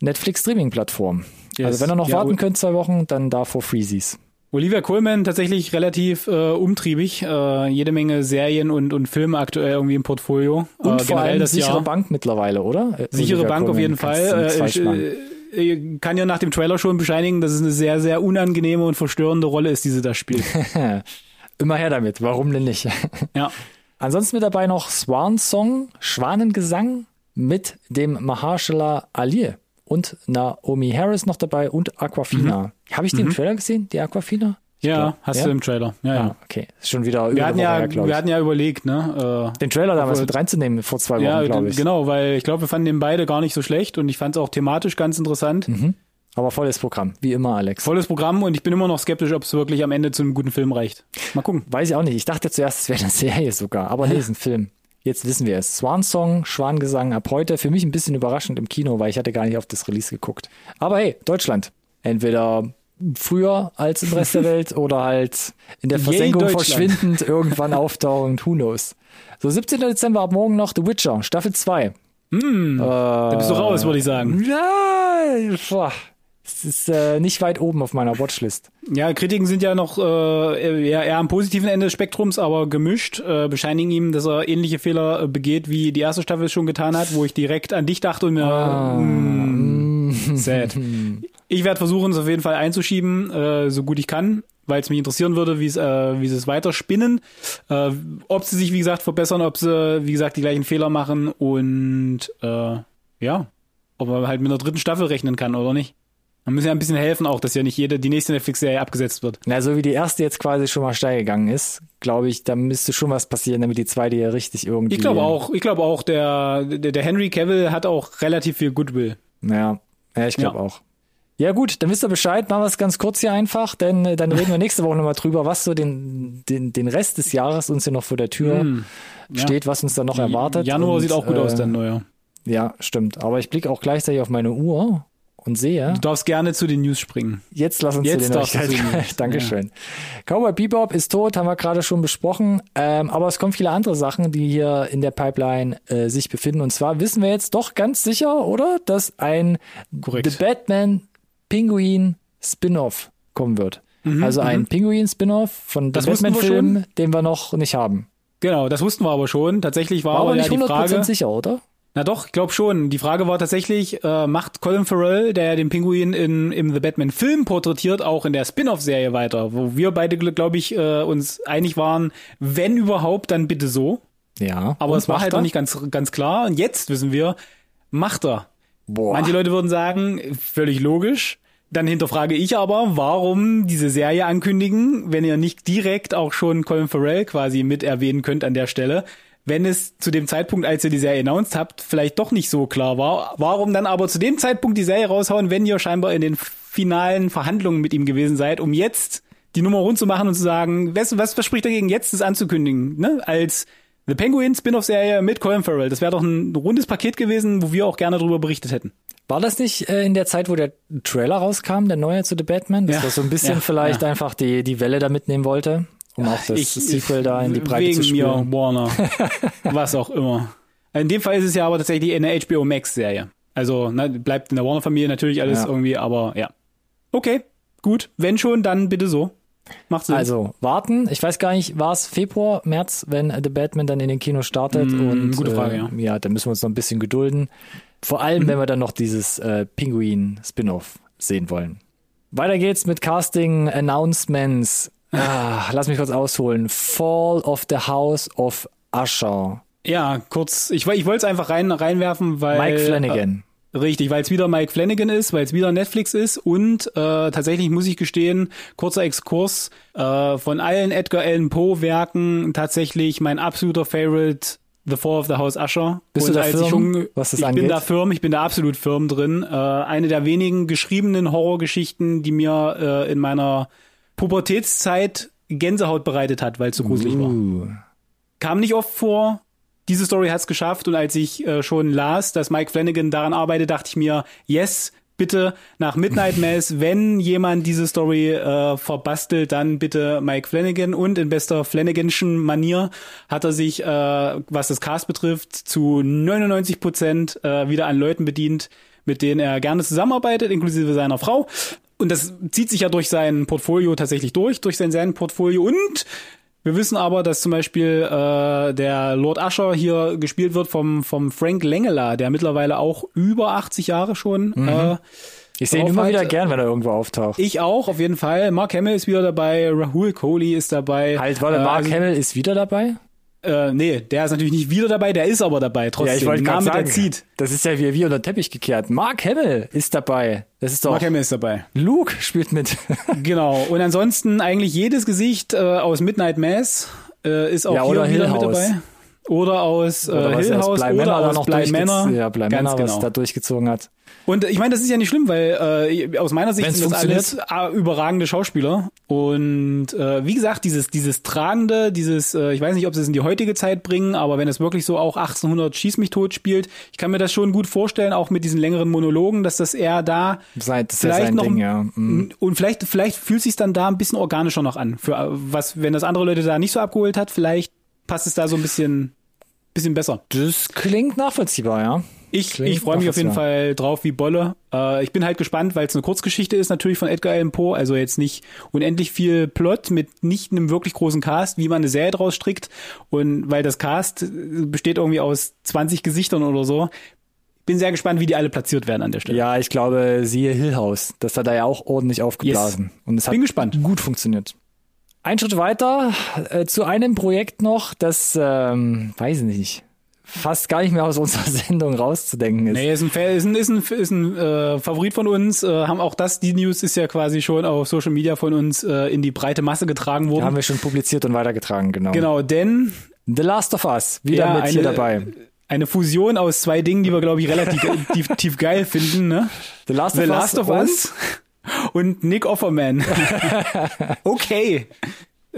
Speaker 1: Netflix-Streaming-Plattform.
Speaker 2: Yes.
Speaker 1: Also wenn ihr noch
Speaker 2: Ja,
Speaker 1: warten könnt, zwei Wochen, dann da vor Freezies.
Speaker 2: Olivia Colman tatsächlich relativ äh, umtriebig, äh, jede Menge Serien und, und Filme aktuell irgendwie im Portfolio.
Speaker 1: Und
Speaker 2: äh,
Speaker 1: vor allem sichere
Speaker 2: Jahr.
Speaker 1: Bank mittlerweile, oder? Äh,
Speaker 2: Sichere
Speaker 1: Olivia
Speaker 2: Bank auf
Speaker 1: Colman,
Speaker 2: jeden Fall. Äh, äh, kann ja nach dem Trailer schon bescheinigen, dass es eine sehr, sehr unangenehme und verstörende Rolle ist, die sie da spielt. [laughs]
Speaker 1: Immer her damit, warum denn nicht? [laughs]
Speaker 2: ja.
Speaker 1: Ansonsten mit dabei noch Swan Song, Schwanengesang mit dem Mahershala Ali und Naomi Harris noch dabei und Aquafina. Habe ich die im Trailer gesehen, die Aquafina? Ich.
Speaker 2: Ja,
Speaker 1: glaub,
Speaker 2: hast
Speaker 1: ja?
Speaker 2: du im Trailer. Ja, ja.
Speaker 1: Ah, okay. Schon wieder
Speaker 2: Wir hatten ja,
Speaker 1: her,
Speaker 2: wir hatten ja überlegt, ne? Äh,
Speaker 1: Den Trailer damals mit reinzunehmen vor zwei Wochen,
Speaker 2: ja,
Speaker 1: glaube ich.
Speaker 2: genau, weil ich glaube, wir fanden den beide gar nicht so schlecht und ich fand es auch thematisch ganz interessant.
Speaker 1: Mhm. Aber volles Programm, wie immer, Alex.
Speaker 2: Volles Programm und ich bin immer noch skeptisch, ob es wirklich am Ende zu einem guten Film reicht. Mal gucken.
Speaker 1: Weiß ich auch nicht. Ich dachte zuerst, es wäre eine Serie sogar, aber nee, es ist ein Film. Jetzt wissen wir es. Swan Song, Schwangesang ab heute. Für mich ein bisschen überraschend im Kino, weil ich hatte gar nicht auf das Release geguckt. Aber hey, Deutschland. Entweder früher als im Rest der [laughs] Welt oder halt in der Versenkung verschwindend irgendwann auftauchend. Who knows? So, 17. Dezember ab morgen noch The Witcher, Staffel 2.
Speaker 2: Da bist du raus, würde ich sagen.
Speaker 1: Ja, es ist äh, nicht weit oben auf meiner Watchlist.
Speaker 2: Ja, Kritiken sind ja noch äh, eher, eher am positiven Ende des Spektrums, aber gemischt. Äh, bescheinigen ihm, dass er ähnliche Fehler äh, begeht, wie die erste Staffel schon getan hat, wo ich direkt an dich dachte und mir mm, [laughs] sad. Ich werde versuchen, es auf jeden Fall einzuschieben, äh, so gut ich kann, weil es mich interessieren würde, wie es äh, wie sie es weiter spinnen, äh, ob sie sich wie gesagt verbessern, ob sie wie gesagt die gleichen Fehler machen und äh, ja, ob man halt mit einer dritten Staffel rechnen kann oder nicht. Man muss ja ein bisschen helfen auch, dass ja nicht jede die nächste Netflix-Serie abgesetzt wird.
Speaker 1: Na, so wie die erste jetzt quasi schon mal steil gegangen ist, glaube ich, da müsste schon was passieren, damit die zweite hier richtig irgendwie.
Speaker 2: Ich glaube auch, ich glaube auch, der, der, der Henry Cavill hat auch relativ viel Goodwill.
Speaker 1: Ja, ja ich glaube
Speaker 2: Ja.
Speaker 1: auch. Ja gut, dann wisst ihr Bescheid, machen wir es ganz kurz hier einfach, denn äh, dann reden wir nächste Woche nochmal drüber, was so den, den, den Rest des Jahres uns hier noch vor der Tür
Speaker 2: ja.
Speaker 1: steht, was uns dann noch erwartet.
Speaker 2: Januar
Speaker 1: Und,
Speaker 2: sieht auch gut
Speaker 1: äh,
Speaker 2: aus, dann neuer.
Speaker 1: Ja, stimmt. Aber ich blicke auch gleichzeitig auf meine Uhr und sehe,
Speaker 2: Du darfst gerne zu den News springen.
Speaker 1: Jetzt lass uns
Speaker 2: Jetzt
Speaker 1: zu den Neuigkeiten.
Speaker 2: zu. [laughs]
Speaker 1: Dankeschön. Cowboy Bebop ist tot, haben wir gerade schon besprochen. Ähm, aber es kommen viele andere Sachen, die hier in der Pipeline äh, sich befinden. Und zwar wissen wir jetzt doch ganz sicher, oder, dass ein
Speaker 2: Korrekt.
Speaker 1: The Batman Pinguin Spin-off kommen wird.
Speaker 2: Mhm,
Speaker 1: also ein Pinguin Spin-off von
Speaker 2: Das
Speaker 1: dem Batman-Film, den wir noch nicht haben.
Speaker 2: Genau, das wussten wir aber schon. Tatsächlich war,
Speaker 1: War aber
Speaker 2: aber ja
Speaker 1: nicht
Speaker 2: die
Speaker 1: 100%
Speaker 2: Frage.
Speaker 1: sicher, oder?
Speaker 2: Na doch, ich glaube schon. Die Frage war tatsächlich, äh, macht Colin Farrell, der ja den Pinguin in, im The Batman Film porträtiert, auch in der Spin-off-Serie weiter, wo wir beide, glaube ich, äh, uns einig waren, wenn überhaupt, dann bitte so.
Speaker 1: Ja.
Speaker 2: Aber es war halt
Speaker 1: er?
Speaker 2: noch nicht ganz, ganz klar. Und jetzt wissen wir, macht er.
Speaker 1: Boah.
Speaker 2: Manche Leute würden sagen, völlig logisch. Dann hinterfrage ich aber, warum diese Serie ankündigen, wenn ihr nicht direkt auch schon Colin Farrell quasi mit erwähnen könnt an der Stelle, wenn es zu dem Zeitpunkt, als ihr die Serie announced habt, vielleicht doch nicht so klar war. Warum dann aber zu dem Zeitpunkt die Serie raushauen, wenn ihr scheinbar in den finalen Verhandlungen mit ihm gewesen seid, um jetzt die Nummer rund zu machen und zu sagen, was, was, was spricht dagegen, jetzt das anzukündigen, ne? Als The Penguin Spin-off-Serie mit Colin Farrell. Das wäre doch ein rundes Paket gewesen, wo wir auch gerne drüber berichtet hätten.
Speaker 1: War das nicht äh, in der Zeit, wo der Trailer rauskam, der neue zu The Batman? Dass
Speaker 2: Ja,
Speaker 1: das so ein bisschen
Speaker 2: ja,
Speaker 1: vielleicht
Speaker 2: ja.
Speaker 1: einfach die, die Welle da mitnehmen wollte, um auch das Sequel da in die Breite
Speaker 2: wegen
Speaker 1: zu spielen.
Speaker 2: mir, Warner. [laughs] was auch immer. In dem Fall ist es ja aber tatsächlich eine HBO Max-Serie. Also ne, bleibt in der Warner-Familie natürlich alles
Speaker 1: Ja.
Speaker 2: irgendwie, aber ja. Okay, gut. Wenn schon, dann bitte so. Macht Sinn.
Speaker 1: Also warten. Ich weiß gar nicht, war es Februar, März, wenn The Batman dann in den Kinos startet?
Speaker 2: Mm,
Speaker 1: und
Speaker 2: gute Frage,
Speaker 1: äh,
Speaker 2: ja. Mhm.
Speaker 1: Ja, dann müssen wir uns noch ein bisschen gedulden. Vor allem, wenn wir dann noch dieses äh, Pinguin-Spin-off sehen wollen. Weiter geht's mit Casting-Announcements. Ah, [laughs] lass mich kurz ausholen. Fall of the House of Usher.
Speaker 2: ja, kurz. Ich, ich wollte es einfach rein, reinwerfen, weil.
Speaker 1: Mike Flanagan.
Speaker 2: Richtig, weil es wieder Mike Flanagan ist, weil es wieder Netflix ist und äh, tatsächlich muss ich gestehen, kurzer Exkurs, äh, von allen Edgar Allan Poe Werken tatsächlich mein absoluter Favorite The Fall of the House Usher.
Speaker 1: Bist
Speaker 2: und
Speaker 1: du da firm,
Speaker 2: ich, schon,
Speaker 1: was das
Speaker 2: ich
Speaker 1: angeht?
Speaker 2: bin da firm, ich bin da absolut firm drin. Äh, eine der wenigen geschriebenen Horrorgeschichten, die mir äh, in meiner Pubertätszeit Gänsehaut bereitet hat, weil es so gruselig war
Speaker 1: Uh.
Speaker 2: kam nicht oft vor. Diese Story hat's geschafft und als ich äh, schon las, dass Mike Flanagan daran arbeitet, dachte ich mir, yes, bitte nach Midnight [laughs] Mass, wenn jemand diese Story äh, verbastelt, dann bitte Mike Flanagan und in bester Flanaganschen Manier hat er sich, äh, was das Cast betrifft, zu 99 Prozent äh, wieder an Leuten bedient, mit denen er gerne zusammenarbeitet, inklusive seiner Frau. Und das zieht sich ja durch sein Portfolio tatsächlich durch, durch sein Serienportfolio und wir wissen aber, dass zum Beispiel äh, der Lord Usher hier gespielt wird vom, vom Frank Langella, der mittlerweile auch über 80 Jahre schon. Äh,
Speaker 1: Ich sehe ihn immer
Speaker 2: hat.
Speaker 1: wieder gern, wenn er irgendwo auftaucht.
Speaker 2: Ich auch, auf jeden Fall. Mark Hamill ist wieder dabei, Rahul Kohli ist dabei.
Speaker 1: Halt, warte,
Speaker 2: Äh,
Speaker 1: Mark
Speaker 2: also,
Speaker 1: Hamill ist wieder dabei?
Speaker 2: Äh, nee, der ist natürlich nicht wieder dabei, der ist aber dabei trotzdem.
Speaker 1: Ja, ich wollte gerade sagen,
Speaker 2: der zieht.
Speaker 1: das ist ja wie, wie unter Teppich gekehrt. Mark Hamill ist dabei. Das ist doch,
Speaker 2: Mark Hamill ist dabei.
Speaker 1: Luke spielt mit. [laughs]
Speaker 2: Genau. Und ansonsten eigentlich jedes Gesicht äh, aus Midnight Mass äh, ist auch
Speaker 1: Ja,
Speaker 2: hier
Speaker 1: oder
Speaker 2: wieder
Speaker 1: Hill
Speaker 2: mit dabei. oder aus
Speaker 1: Oder
Speaker 2: äh,
Speaker 1: was
Speaker 2: Hill
Speaker 1: aus
Speaker 2: House oder aus
Speaker 1: noch
Speaker 2: Bly Manor.
Speaker 1: Ja, Bly Manor, was
Speaker 2: genau.
Speaker 1: da durchgezogen hat.
Speaker 2: Und ich meine, das ist ja nicht schlimm, weil äh, aus meiner Sicht
Speaker 1: Wenn's
Speaker 2: sind das alles äh, überragende Schauspieler. Und äh, wie gesagt, dieses dieses tragende, dieses, äh, ich weiß nicht, ob sie es in die heutige Zeit bringen, aber wenn es wirklich so auch 1800 schieß mich tot spielt, ich kann mir das schon gut vorstellen, auch mit diesen längeren Monologen, dass das eher da
Speaker 1: ja
Speaker 2: vielleicht noch
Speaker 1: Ding, ja. Mhm.
Speaker 2: und vielleicht vielleicht fühlt sich dann da ein bisschen organischer noch an. Für was, wenn das andere Leute da nicht so abgeholt hat, vielleicht passt es da so ein bisschen bisschen besser.
Speaker 1: Das klingt nachvollziehbar, ja.
Speaker 2: Ich,
Speaker 1: Klingt
Speaker 2: ich freue mich auf jeden. Fall drauf wie Bolle. Äh, ich bin halt gespannt, weil es eine Kurzgeschichte ist, natürlich von Edgar Allan Poe, also jetzt nicht unendlich viel Plot mit nicht einem wirklich großen Cast, wie man eine Serie draus strickt. Und weil das Cast äh, besteht irgendwie aus 20 Gesichtern oder so. Bin sehr gespannt, wie die alle platziert werden an der Stelle.
Speaker 1: Ja, ich glaube, siehe Hill House. Das hat er ja auch ordentlich aufgeblasen. Und es hat
Speaker 2: Bin gespannt.
Speaker 1: gut funktioniert. Ein Schritt weiter äh, zu einem Projekt noch, das, ähm, weiß ich nicht, fast gar nicht mehr aus unserer [laughs] Sendung rauszudenken ist.
Speaker 2: Nee, ist ein, ist ein, ist ein, ist ein äh, Favorit von uns. Äh, haben auch das, die News ist ja quasi schon auf Social Media von uns äh, in die breite Masse getragen worden.
Speaker 1: Haben wir schon publiziert und weitergetragen, genau.
Speaker 2: genau, denn
Speaker 1: The Last of Us, wieder
Speaker 2: Ja,
Speaker 1: mit hier
Speaker 2: eine-
Speaker 1: dabei.
Speaker 2: eine Fusion aus zwei Dingen, die wir, glaube ich, relativ [laughs] tief, tief geil finden. Ne?
Speaker 1: The Last
Speaker 2: The
Speaker 1: of
Speaker 2: Last of Us und Nick Offerman. [laughs] okay.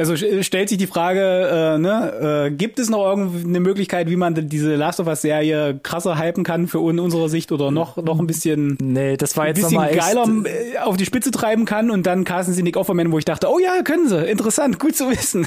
Speaker 2: Also stellt sich die Frage, äh, ne, äh, gibt es noch irgendeine Möglichkeit, wie man diese Last of Us Serie krasser hypen kann für un unserer Sicht oder noch noch ein bisschen
Speaker 1: Nee, das war
Speaker 2: ein
Speaker 1: jetzt
Speaker 2: bisschen
Speaker 1: nochmal echt.
Speaker 2: geiler äh, auf die Spitze treiben kann und dann casten sie Nick Offerman, wo ich dachte, oh ja, können sie, interessant, gut zu wissen.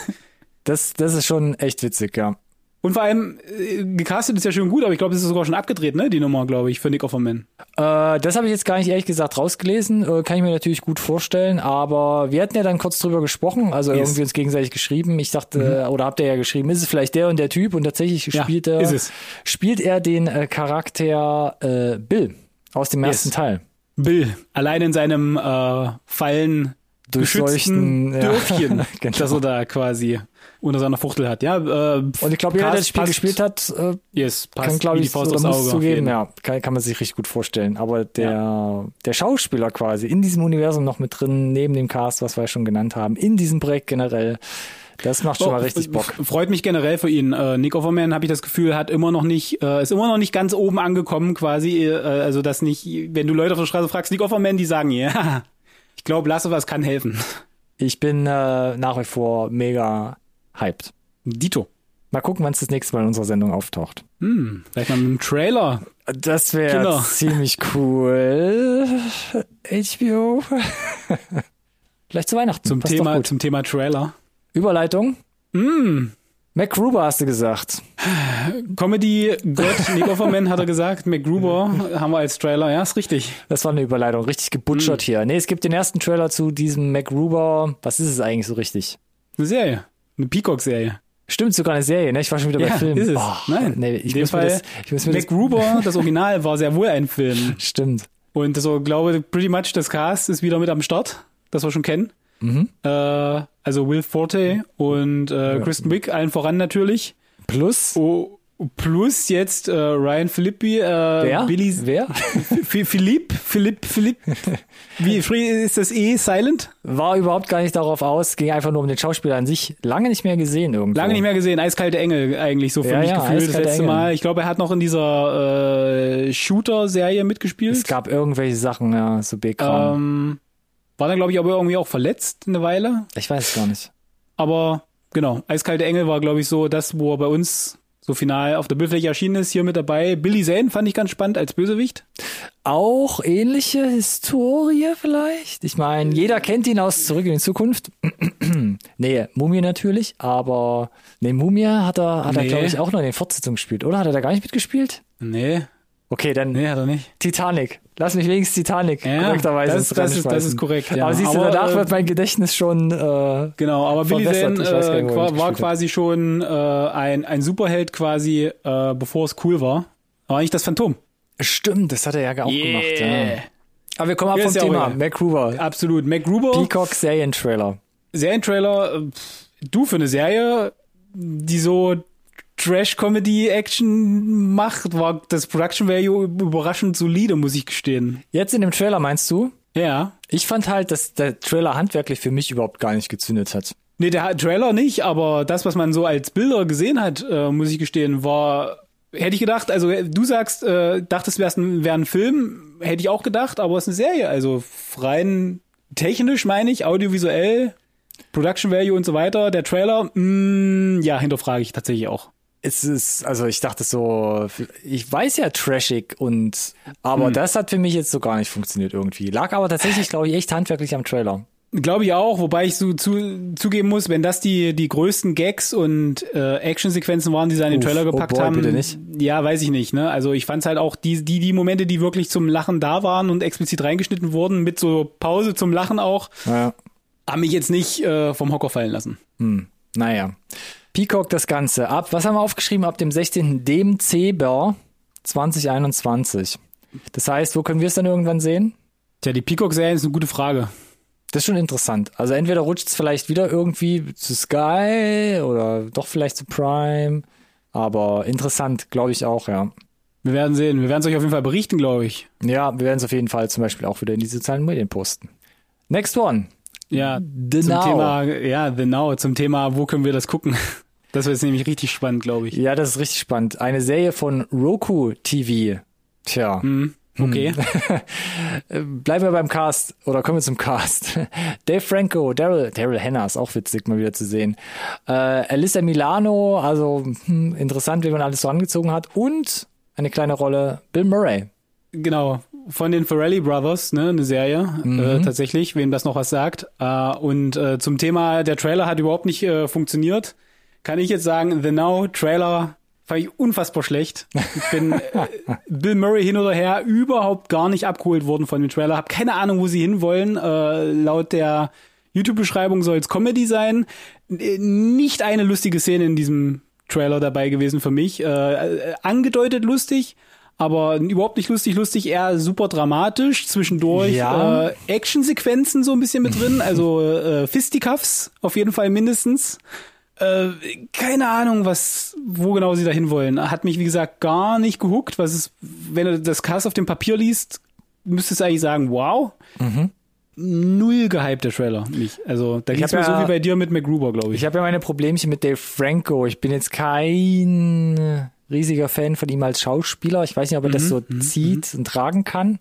Speaker 1: Das, das ist schon echt witzig, ja.
Speaker 2: Und vor allem, äh, gecastet ist ja schön gut, aber ich glaube, es ist sogar schon abgedreht, ne, die Nummer, glaube ich, für Nick Offerman.
Speaker 1: Äh, das habe ich jetzt gar nicht ehrlich gesagt rausgelesen, äh, kann ich mir natürlich gut vorstellen, aber wir hatten ja dann kurz drüber gesprochen, also
Speaker 2: Yes.
Speaker 1: irgendwie uns gegenseitig geschrieben. Ich dachte, oder habt ihr ja geschrieben, ist es vielleicht der und der Typ und tatsächlich
Speaker 2: Ja,
Speaker 1: spielt er
Speaker 2: ist es.
Speaker 1: spielt er den äh, Charakter äh, Bill aus dem ersten
Speaker 2: Yes.
Speaker 1: Teil.
Speaker 2: Bill, allein in seinem äh, Fallen
Speaker 1: Durchseuchten,
Speaker 2: geschützten
Speaker 1: ja.
Speaker 2: Dörfchen, [laughs]
Speaker 1: Genau.
Speaker 2: das er da quasi unter seiner Fuchtel hat. Ja, äh,
Speaker 1: Und ich glaube, jeder, der das Spiel
Speaker 2: passt,
Speaker 1: gespielt hat, äh,
Speaker 2: yes, passt
Speaker 1: kann, glaube ich,
Speaker 2: die Faust
Speaker 1: muss
Speaker 2: Auge.
Speaker 1: zugeben, ja, kann, kann man sich richtig gut vorstellen. Aber der, der Schauspieler quasi in diesem Universum noch mit drin, neben dem Cast, was wir ja schon genannt haben, in diesem Projekt generell, das macht schon mal
Speaker 2: Oh,
Speaker 1: richtig Bock.
Speaker 2: Freut mich generell für ihn. Äh, Nick Offerman, habe ich das Gefühl, hat immer noch nicht, äh, ist immer noch nicht ganz oben angekommen quasi. Äh, also dass nicht, wenn du Leute auf der Straße fragst, Nick Offerman, die sagen, ja, [laughs] ich glaube, Last of Us kann helfen.
Speaker 1: Ich bin äh, nach wie vor mega hyped.
Speaker 2: Dito.
Speaker 1: Mal gucken, wann es das nächste Mal in unserer Sendung auftaucht.
Speaker 2: Hm, vielleicht mal mit einem Trailer.
Speaker 1: Das wäre
Speaker 2: Genau.
Speaker 1: ziemlich cool. HBO. Vielleicht zu Weihnachten.
Speaker 2: Zum
Speaker 1: Passt
Speaker 2: Thema, zum Thema Trailer.
Speaker 1: Überleitung.
Speaker 2: Hm,
Speaker 1: MacGruber hast du gesagt.
Speaker 2: Comedy Gott Nick Offerman hat er gesagt, MacGruber haben wir als Trailer, ja, ist richtig.
Speaker 1: Das war eine Überleitung. Richtig gebutschert
Speaker 2: Hm.
Speaker 1: hier. Nee, es gibt den ersten Trailer zu diesem MacGruber. Was ist es eigentlich so richtig?
Speaker 2: Eine Serie. Eine Peacock-Serie.
Speaker 1: Stimmt sogar eine Serie, ne? Ich war schon wieder bei
Speaker 2: Ja,
Speaker 1: Film.
Speaker 2: ist es.
Speaker 1: Oh,
Speaker 2: Nein.
Speaker 1: Nee, ich
Speaker 2: In dem
Speaker 1: muss mir
Speaker 2: Fall
Speaker 1: das, ich muss mir das,
Speaker 2: MacGruber, das Original, war sehr wohl ein Film. [laughs]
Speaker 1: stimmt.
Speaker 2: Und so glaube pretty much das Cast ist wieder mit am Start, das wir schon kennen.
Speaker 1: Mhm.
Speaker 2: Äh, also Will Forte und äh, Kristen Wiig, allen voran natürlich.
Speaker 1: Plus,
Speaker 2: Oh, plus jetzt äh, Ryan Philippi, äh,
Speaker 1: wer?
Speaker 2: Billy
Speaker 1: Wer?
Speaker 2: Philipp, Philipp, Philipp. [laughs] Wie ist das E silent?
Speaker 1: War überhaupt gar nicht darauf aus, ging einfach nur um den Schauspieler an sich. Lange nicht mehr gesehen irgendwo.
Speaker 2: Lange nicht mehr gesehen, eiskalte Engel eigentlich so für
Speaker 1: Ja,
Speaker 2: mich
Speaker 1: ja,
Speaker 2: gefühlt das letzte
Speaker 1: Engel.
Speaker 2: Mal. Ich glaube, er hat noch in dieser äh, Shooter-Serie mitgespielt.
Speaker 1: Es gab irgendwelche Sachen, ja, so B-Kram.
Speaker 2: Ähm, war dann, glaube ich, aber irgendwie auch verletzt eine Weile.
Speaker 1: ich weiß es gar nicht.
Speaker 2: Aber genau, Eiskalte Engel war, glaube ich, so das, wo er bei uns so final auf der Bildfläche erschienen ist, hier mit dabei. Billy Zane fand ich ganz spannend als Bösewicht.
Speaker 1: Auch ähnliche Historie vielleicht? Ich meine, jeder kennt ihn aus Zurück in die Zukunft. [clears throat] nee, Mumie natürlich, aber nee, Mumie hat er, hat er
Speaker 2: Nee.
Speaker 1: glaube ich auch noch in den Fortsetzungen gespielt, oder? Hat er da gar nicht mitgespielt?
Speaker 2: Nee,
Speaker 1: Okay, dann
Speaker 2: nee, hat er nicht.
Speaker 1: Titanic. Lass mich wenigstens Titanic
Speaker 2: Ja,
Speaker 1: korrekterweise
Speaker 2: das- das ist- das ist korrekt, ja.
Speaker 1: Aber siehst du,
Speaker 2: Aber,
Speaker 1: danach
Speaker 2: äh,
Speaker 1: wird mein Gedächtnis schon äh,
Speaker 2: Genau, aber Billy Zane äh, war
Speaker 1: hat.
Speaker 2: quasi schon äh, ein, ein Superheld quasi, äh, bevor es cool war. Aber nicht das Phantom.
Speaker 1: Stimmt, das hat er ja auch gemacht. Ja. Aber wir kommen ab vom
Speaker 2: ja
Speaker 1: Thema.
Speaker 2: egal.
Speaker 1: MacGruber.
Speaker 2: Absolut. MacGruber,
Speaker 1: Peacock Serientrailer.
Speaker 2: Serientrailer, äh, du für eine Serie, die so Trash-Comedy-Action macht, war das Production Value überraschend solide, muss ich gestehen.
Speaker 1: Jetzt in dem Trailer meinst du?
Speaker 2: Ja.
Speaker 1: Ich fand halt, dass der Trailer handwerklich für mich überhaupt gar nicht gezündet hat.
Speaker 2: Nee, der Trailer nicht, aber das, was man so als Bilder gesehen hat, äh, muss ich gestehen, war, hätte ich gedacht, also du sagst, äh, dachtest, wäre ein, wär ein Film, hätte ich auch gedacht, aber es ist eine Serie, also rein technisch meine ich, audiovisuell, Production Value und so weiter, der Trailer, mh, ja, hinterfrage ich tatsächlich auch.
Speaker 1: Es ist, also ich dachte so, ich weiß ja trashig und, aber hm. das hat für mich jetzt so gar nicht funktioniert irgendwie. Lag aber tatsächlich, glaube ich, echt handwerklich am Trailer.
Speaker 2: Glaube ich auch, wobei ich so zu, zugeben muss, wenn das die die größten Gags und äh, Actionsequenzen waren, die sie an den Uff, Trailer gepackt oh boy, haben, bitte nicht. ja, weiß ich nicht. Ne? Also ich fand's halt auch die die die Momente, die wirklich zum Lachen da waren und explizit reingeschnitten wurden, mit so Pause zum Lachen auch, ja. haben mich jetzt nicht äh, vom Hocker fallen lassen.
Speaker 1: Hm. Naja, Peacock das Ganze ab. Was haben wir aufgeschrieben ab dem 16. Dezember 2021? Das heißt, wo können wir es dann irgendwann sehen?
Speaker 2: Tja, die Peacock-Serie ist eine gute Frage.
Speaker 1: Das ist schon interessant. Also entweder rutscht es vielleicht wieder irgendwie zu Sky oder doch vielleicht zu Prime. Aber interessant, glaube ich auch, ja.
Speaker 2: Wir werden sehen. Wir werden es euch auf jeden Fall berichten, glaube ich.
Speaker 1: Ja, wir werden es auf jeden Fall zum Beispiel auch wieder in die sozialen Medien posten. Next one.
Speaker 2: Ja, The zum Now. Thema, ja, The Now, zum Thema, wo können wir das gucken? Das wird jetzt nämlich richtig spannend, glaube ich.
Speaker 1: Ja, das ist richtig spannend. Eine Serie von Roku TV. Tja. Mhm.
Speaker 2: Okay.
Speaker 1: Hm. [laughs] Bleiben wir beim Cast oder kommen wir zum Cast. [laughs] Dave Franco, Daryl, Daryl Hannah ist auch witzig mal wieder zu sehen. Äh, Alyssa Milano, also hm, interessant, wie man alles so angezogen hat. Und eine kleine Rolle Bill Murray.
Speaker 2: Genau, von den Ferrelli Brothers, ne, eine Serie, mhm. äh, tatsächlich, wem das noch was sagt. Äh, und äh, zum Thema, der Trailer hat überhaupt nicht äh, funktioniert. Kann ich jetzt sagen, The Now Trailer fand ich unfassbar schlecht. Ich bin äh, [laughs] Bill Murray hin oder her überhaupt gar nicht abgeholt worden von dem Trailer. Hab keine Ahnung, wo sie hinwollen. Äh, laut der YouTube-Beschreibung soll es Comedy sein. Äh, nicht eine lustige Szene in diesem Trailer dabei gewesen für mich. Äh, äh, angedeutet lustig, aber überhaupt nicht lustig, lustig, eher super dramatisch. Zwischendurch ja. äh, Actionsequenzen so ein bisschen mit drin, also äh, Fisticuffs auf jeden Fall mindestens. Äh, keine Ahnung, was, wo genau sie dahin wollen. Hat mich, wie gesagt, gar nicht gehuckt. Was ist, wenn du das Cast auf dem Papier liest, müsstest du eigentlich sagen, wow. Mhm. Null gehypt, der Trailer. Nicht. Also, da geht's mir ja, so wie bei dir mit McGruber, glaube ich.
Speaker 1: Ich habe ja meine Problemchen mit Dave Franco. Ich bin jetzt kein riesiger Fan von ihm als Schauspieler. Ich weiß nicht, ob er mhm, das so mhm, zieht mhm. und tragen kann.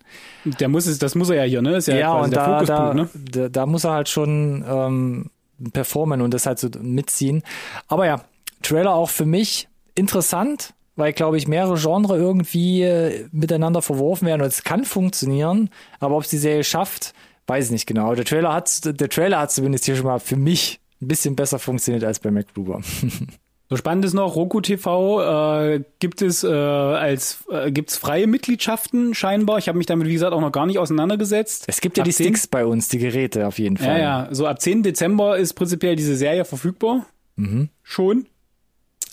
Speaker 2: Der muss es, das muss er ja hier, ne? ist ja,
Speaker 1: ja und da, da, ne? da, da, muss er halt schon ähm, performen und das halt so mitziehen. Aber ja, Trailer auch für mich interessant, weil, glaube ich, mehrere Genre irgendwie äh, miteinander verworfen werden und es kann funktionieren, aber ob es die Serie schafft, weiß ich nicht genau. Der Trailer hat, der Trailer hat zumindest hier schon mal für mich ein bisschen besser funktioniert als bei MacGruber. [laughs]
Speaker 2: So spannend ist noch, Roku TV äh, gibt es äh, als äh, gibt's freie Mitgliedschaften scheinbar. Ich habe mich damit wie gesagt auch noch gar nicht auseinandergesetzt.
Speaker 1: Es gibt ja ab die Sticks 10, bei uns, die Geräte auf jeden Fall.
Speaker 2: Ja, ja. So ab 10. Dezember ist prinzipiell diese Serie verfügbar. Mhm. Schon.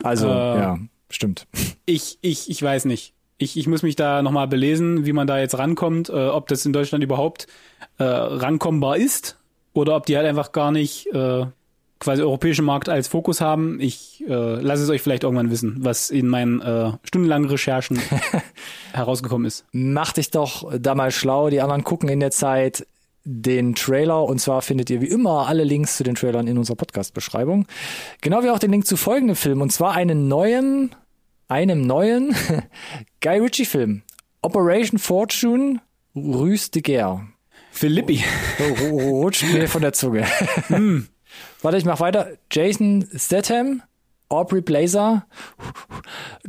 Speaker 1: Also äh, ja, stimmt. [laughs]
Speaker 2: Ich ich ich weiß nicht. Ich, ich muss mich da nochmal belesen, wie man da jetzt rankommt, äh, ob das in Deutschland überhaupt äh, rankommbar ist oder ob die halt einfach gar nicht äh, quasi europäischen Markt als Fokus haben. Ich äh, lasse es euch vielleicht irgendwann wissen, was in meinen äh, stundenlangen Recherchen [laughs] herausgekommen ist.
Speaker 1: Mach dich doch da mal schlau. Die anderen gucken in der Zeit den Trailer und zwar findet ihr wie immer alle Links zu den Trailern in unserer Podcast-Beschreibung. Genau wie auch den Link zu folgendem Film und zwar einen neuen, einem neuen [laughs] Guy Ritchie-Film. Operation Fortune Rüste Guerre.
Speaker 2: Philippi.
Speaker 1: Rutscht mir von der Zunge. [laughs] mm. Warte, ich mach weiter. Jason Statham, Aubrey Blazer,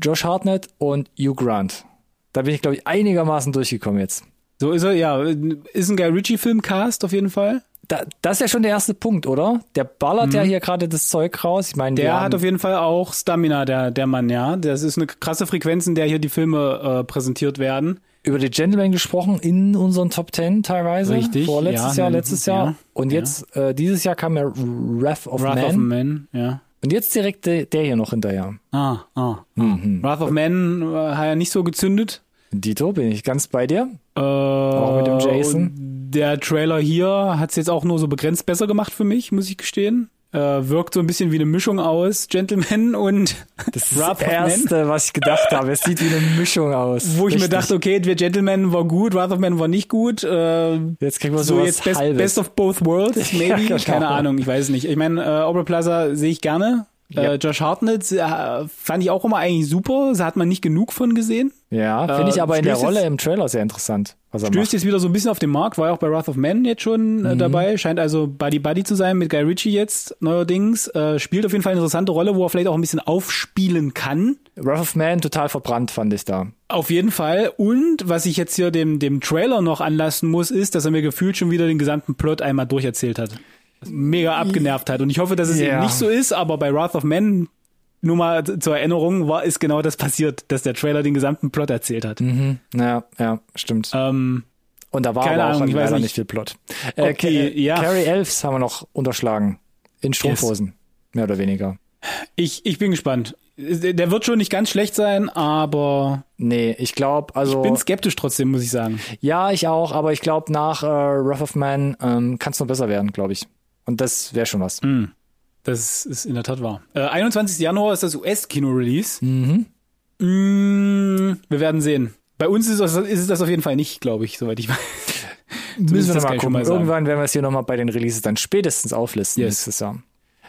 Speaker 1: Josh Hartnett und Hugh Grant. Da bin ich, glaube ich, einigermaßen durchgekommen jetzt.
Speaker 2: So ist er, ja. Ist ein Guy Ritchie-Filmcast auf jeden Fall.
Speaker 1: Da, das ist ja schon der erste Punkt, oder? Der ballert mhm. ja hier gerade das Zeug raus. Ich meine,
Speaker 2: der hat auf jeden Fall auch Stamina, der, der Mann, ja. Das ist eine krasse Frequenz, in der hier die Filme äh, präsentiert werden
Speaker 1: über die Gentleman gesprochen in unseren Top Ten teilweise.
Speaker 2: Richtig.
Speaker 1: Vorletztes ja, Jahr, letztes Jahr. Ja, und jetzt, ja. äh, dieses Jahr kam ja Wrath of Wrath Man. Of Man, ja. Und jetzt direkt der, der hier noch hinterher.
Speaker 2: Ah, ah. Mhm. Wrath of Man äh, hat ja nicht so gezündet.
Speaker 1: Dito, bin ich ganz bei dir.
Speaker 2: Äh, auch mit dem Jason. Der Trailer hier hat es jetzt auch nur so begrenzt besser gemacht für mich, muss ich gestehen. Äh, wirkt so ein bisschen wie eine Mischung aus Gentleman [laughs] und
Speaker 1: Das ist das. Erste, was ich gedacht habe. Es sieht wie eine Mischung aus.
Speaker 2: Wo ich
Speaker 1: Richtig.
Speaker 2: mir dachte, okay, der Gentleman war gut, Wrath of Man war nicht gut. Äh,
Speaker 1: Jetzt kriegen wir
Speaker 2: so
Speaker 1: sowas
Speaker 2: jetzt best,
Speaker 1: Halbes.
Speaker 2: best of both worlds, [laughs]
Speaker 1: Ja,
Speaker 2: maybe.
Speaker 1: genau.
Speaker 2: Keine Ahnung, ich weiß es nicht. Ich meine, äh, Aubrey Plaza sehe ich gerne.
Speaker 1: Ja.
Speaker 2: Äh, Josh Hartnett äh, fand ich auch immer eigentlich super. Da hat man nicht genug von gesehen.
Speaker 1: Ja, finde ich
Speaker 2: Äh,
Speaker 1: aber in der Rolle
Speaker 2: jetzt-
Speaker 1: im Trailer sehr interessant, was er
Speaker 2: Stößt
Speaker 1: macht.
Speaker 2: jetzt wieder so ein bisschen auf den Markt, war ja auch bei Wrath of Man jetzt schon
Speaker 1: Mhm.
Speaker 2: äh, dabei, scheint also Buddy Buddy zu sein mit Guy Ritchie jetzt neuerdings, äh, spielt auf jeden Fall eine interessante Rolle, wo er vielleicht auch ein bisschen aufspielen kann.
Speaker 1: Wrath of Man total verbrannt, fand ich da.
Speaker 2: Auf jeden Fall. Und was ich jetzt hier dem, dem Trailer noch anlassen muss, ist, dass er mir gefühlt schon wieder den gesamten Plot einmal durcherzählt hat. Mega abgenervt hat. Und ich hoffe, dass es
Speaker 1: Ja.
Speaker 2: eben nicht so ist, aber bei Wrath of Man, nur mal zur Erinnerung, war, ist genau das passiert, dass der Trailer den gesamten Plot erzählt hat.
Speaker 1: Mhm. Ja, ja, stimmt.
Speaker 2: Ähm,
Speaker 1: Und da war aber auch
Speaker 2: Ahnung, ich weiß
Speaker 1: leider
Speaker 2: nicht.
Speaker 1: nicht viel Plot. Äh,
Speaker 2: Okay,
Speaker 1: Ca-
Speaker 2: ja.
Speaker 1: Carrie Elves haben wir noch unterschlagen. In Strumpfhosen. Mehr oder weniger.
Speaker 2: ich, ich bin gespannt. Der wird schon nicht ganz schlecht sein, aber
Speaker 1: Nee, ich glaube, also.
Speaker 2: ich bin skeptisch trotzdem, muss ich sagen.
Speaker 1: ja, ich auch, aber ich glaube, nach äh, Wrath of Man ähm, kann es noch besser werden, glaube ich. Und das wäre schon was.
Speaker 2: Hm. Das ist in der Tat wahr. Äh, 21. Januar ist das US-Kino-Release.
Speaker 1: Mhm.
Speaker 2: Mm, wir werden sehen. Bei uns ist, das, ist es das auf jeden Fall nicht, glaube ich, soweit ich [laughs] weiß.
Speaker 1: Müssen wir mal gucken.
Speaker 2: mal.
Speaker 1: Irgendwann werden wir es hier nochmal bei den Releases dann spätestens auflisten
Speaker 2: Yes.
Speaker 1: nächstes Jahr.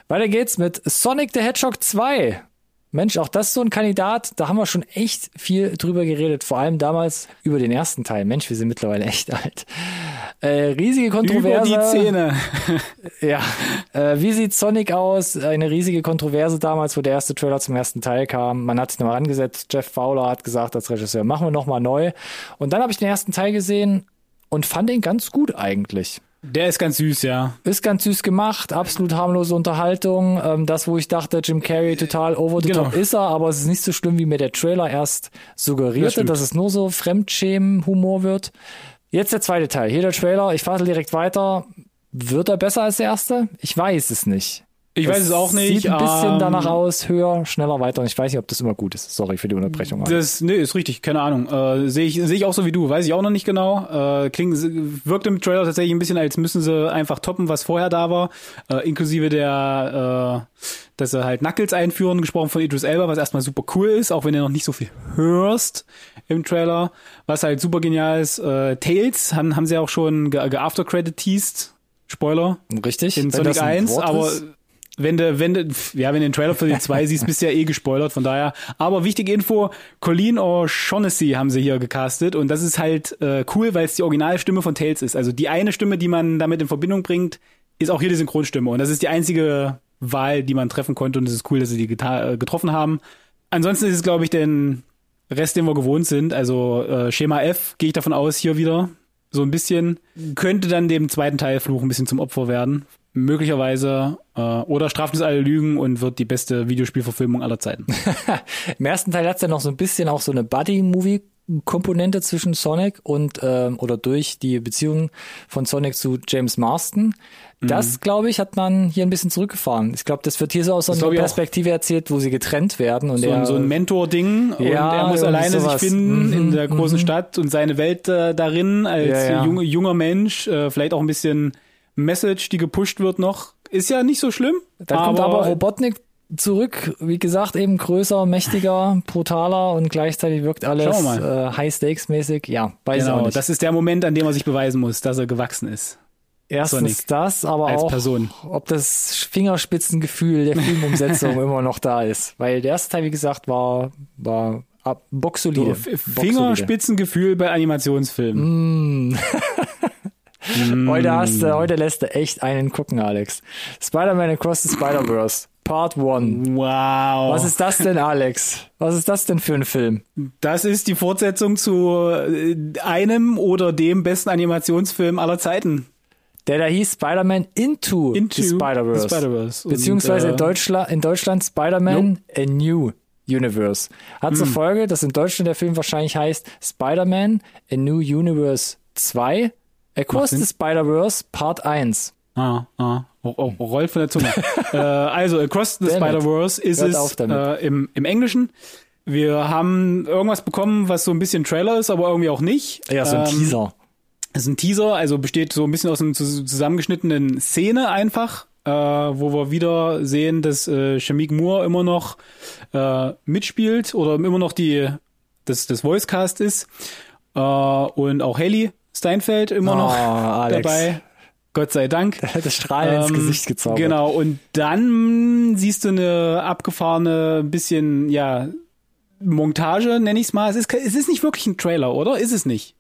Speaker 1: Weiter geht's mit Sonic the Hedgehog 2. Mensch, auch das ist so ein Kandidat, da haben wir schon echt viel drüber geredet, vor allem damals über den ersten Teil. Mensch, wir sind mittlerweile echt alt. Äh, riesige
Speaker 2: Über
Speaker 1: Kontroverse.
Speaker 2: die Szene. [laughs]
Speaker 1: Ja. Äh, wie sieht Sonic aus? Eine riesige Kontroverse damals, wo der erste Trailer zum ersten Teil kam. Man hat sich nochmal angesetzt. Jeff Fowler hat gesagt als Regisseur, machen wir nochmal neu. Und dann habe ich den ersten Teil gesehen und fand ihn ganz gut eigentlich.
Speaker 2: Der ist ganz süß, ja.
Speaker 1: Ist ganz süß gemacht, absolut harmlose Unterhaltung. Ähm, das, wo ich dachte, Jim Carrey total over the
Speaker 2: Genau.
Speaker 1: top ist er, aber es ist nicht so schlimm, wie mir der Trailer erst
Speaker 2: Das
Speaker 1: suggerierte,
Speaker 2: stimmt.
Speaker 1: dass es nur so Fremdschämen-Humor wird. Jetzt der zweite Teil. Hier der Trailer, ich fasse direkt weiter. Wird er besser als der erste? Ich weiß es nicht.
Speaker 2: Ich weiß es auch nicht.
Speaker 1: Sieht ein bisschen
Speaker 2: ähm,
Speaker 1: danach aus, höher, schneller, weiter. Und ich weiß nicht, ob das immer gut ist. Sorry für die Unterbrechung.
Speaker 2: Das, nee, ist richtig, keine Ahnung. Äh, Sehe ich, sehe ich auch so wie du, weiß ich auch noch nicht genau. Äh, klingt, wirkt im Trailer tatsächlich ein bisschen, als müssen sie einfach toppen, was vorher da war. Äh, inklusive der, äh, dass sie halt Knuckles einführen, gesprochen von Idris Elba, was erstmal super cool ist, auch wenn du noch nicht so viel hörst im Trailer. Was halt super genial ist, äh, Tails haben, haben sie auch schon ge, ge After-Credit teased. Spoiler
Speaker 1: Richtig?
Speaker 2: in Sonic
Speaker 1: das ein
Speaker 2: 1,
Speaker 1: Wort
Speaker 2: aber
Speaker 1: ist.
Speaker 2: Wenn du, wenn du, ja, wenn du den Trailer für die 2 [laughs] siehst, bist du ja eh gespoilert, von daher. Aber wichtige Info, Colleen O'Shaughnessy haben sie hier gecastet und das ist halt äh, cool, weil es die Originalstimme von Tails ist. Also die eine Stimme, die man damit in Verbindung bringt, ist auch hier die Synchronstimme und das ist die einzige Wahl, die man treffen konnte und es ist cool, dass sie die äh, getroffen haben. Ansonsten ist es, glaube ich, den Rest, den wir gewohnt sind. Also äh, Schema F, gehe ich davon aus, hier wieder so ein bisschen, könnte dann dem zweiten Teil Fluch ein bisschen zum Opfer werden. Möglicherweise. Äh, oder straft uns alle Lügen und wird die beste Videospielverfilmung aller Zeiten. [laughs]
Speaker 1: Im ersten Teil hat's ja noch so ein bisschen auch so eine Buddy-Movie-Komponente zwischen Sonic und ähm, oder durch die Beziehung von Sonic zu James Marston.
Speaker 2: Mhm.
Speaker 1: Das, glaube ich, hat man hier ein bisschen zurückgefahren. Ich glaube, das wird hier so aus so einer. Perspektive erzählt, wo sie getrennt werden und
Speaker 2: So,
Speaker 1: er
Speaker 2: ein- so ein Mentor-Ding und
Speaker 1: Ja,
Speaker 2: er muss alleine
Speaker 1: sowas.
Speaker 2: sich finden
Speaker 1: Mhm,
Speaker 2: in der großen Stadt und seine Welt äh, darin als
Speaker 1: Ja, ja.
Speaker 2: Junge, junger Mensch. Äh, vielleicht auch ein bisschen Message, die gepusht wird noch. Ist ja nicht so schlimm.
Speaker 1: Dann kommt aber Robotnik zurück, wie gesagt, eben größer, mächtiger, [laughs] brutaler und gleichzeitig wirkt alles
Speaker 2: wir
Speaker 1: äh, High-Stakes-mäßig. Ja, weiß
Speaker 2: Genau,
Speaker 1: nicht.
Speaker 2: das ist der Moment, an dem er sich beweisen muss, dass er gewachsen ist.
Speaker 1: Erstens
Speaker 2: Sonic
Speaker 1: das, aber
Speaker 2: als
Speaker 1: auch,
Speaker 2: Person.
Speaker 1: ob das Fingerspitzengefühl der [laughs] Filmumsetzung immer noch da ist. Weil der erste Teil, wie gesagt, war, war boxsolide.
Speaker 2: So. Fingerspitzengefühl bei Animationsfilmen. [laughs]
Speaker 1: Heute hast du, heute lässt du echt einen gucken, Alex. Spider-Man Across the Spider-Verse, Part 1.
Speaker 2: Wow.
Speaker 1: Was ist das denn, Alex? Was ist das denn für ein Film?
Speaker 2: das ist die Fortsetzung zu äh, einem oder dem besten Animationsfilm aller Zeiten.
Speaker 1: Der da hieß Spider-Man Into,
Speaker 2: Into
Speaker 1: the Spider-Verse.
Speaker 2: the Spider-Verse. Und,
Speaker 1: Beziehungsweise
Speaker 2: äh,
Speaker 1: in, Deutschland, in Deutschland Spider-Man A New Universe. Hat zur Folge, dass in Deutschland der Film wahrscheinlich heißt Spider-Man A New Universe 2 Across the Spider-Verse Part 1.
Speaker 2: Ah, ah. Oh, oh, rollt von der Zunge. [laughs] äh, also, Across the. Spider-Verse ist
Speaker 1: Hört
Speaker 2: es äh, im, im Englischen. Wir haben irgendwas bekommen, was so ein bisschen Trailer ist, aber irgendwie auch nicht.
Speaker 1: Ja, so ein
Speaker 2: Ähm,
Speaker 1: Teaser.
Speaker 2: Es ist ein Teaser, also besteht so ein bisschen aus einer zus- zusammengeschnittenen Szene einfach. äh, wo wir wieder sehen, dass äh, Shamik Moore immer noch äh, mitspielt oder immer noch die das, das Voicecast ist äh, und auch Haley Steinfeld immer
Speaker 1: Oh,
Speaker 2: noch
Speaker 1: Alex.
Speaker 2: dabei. Gott sei Dank. [laughs]
Speaker 1: Das Strahlen ins
Speaker 2: Ähm,
Speaker 1: Gesicht gezaubert.
Speaker 2: Genau, und dann siehst du eine abgefahrene, bisschen, ja, Montage, nenne ich es mal. Es ist, es ist nicht wirklich ein Trailer, oder? Ist es nicht?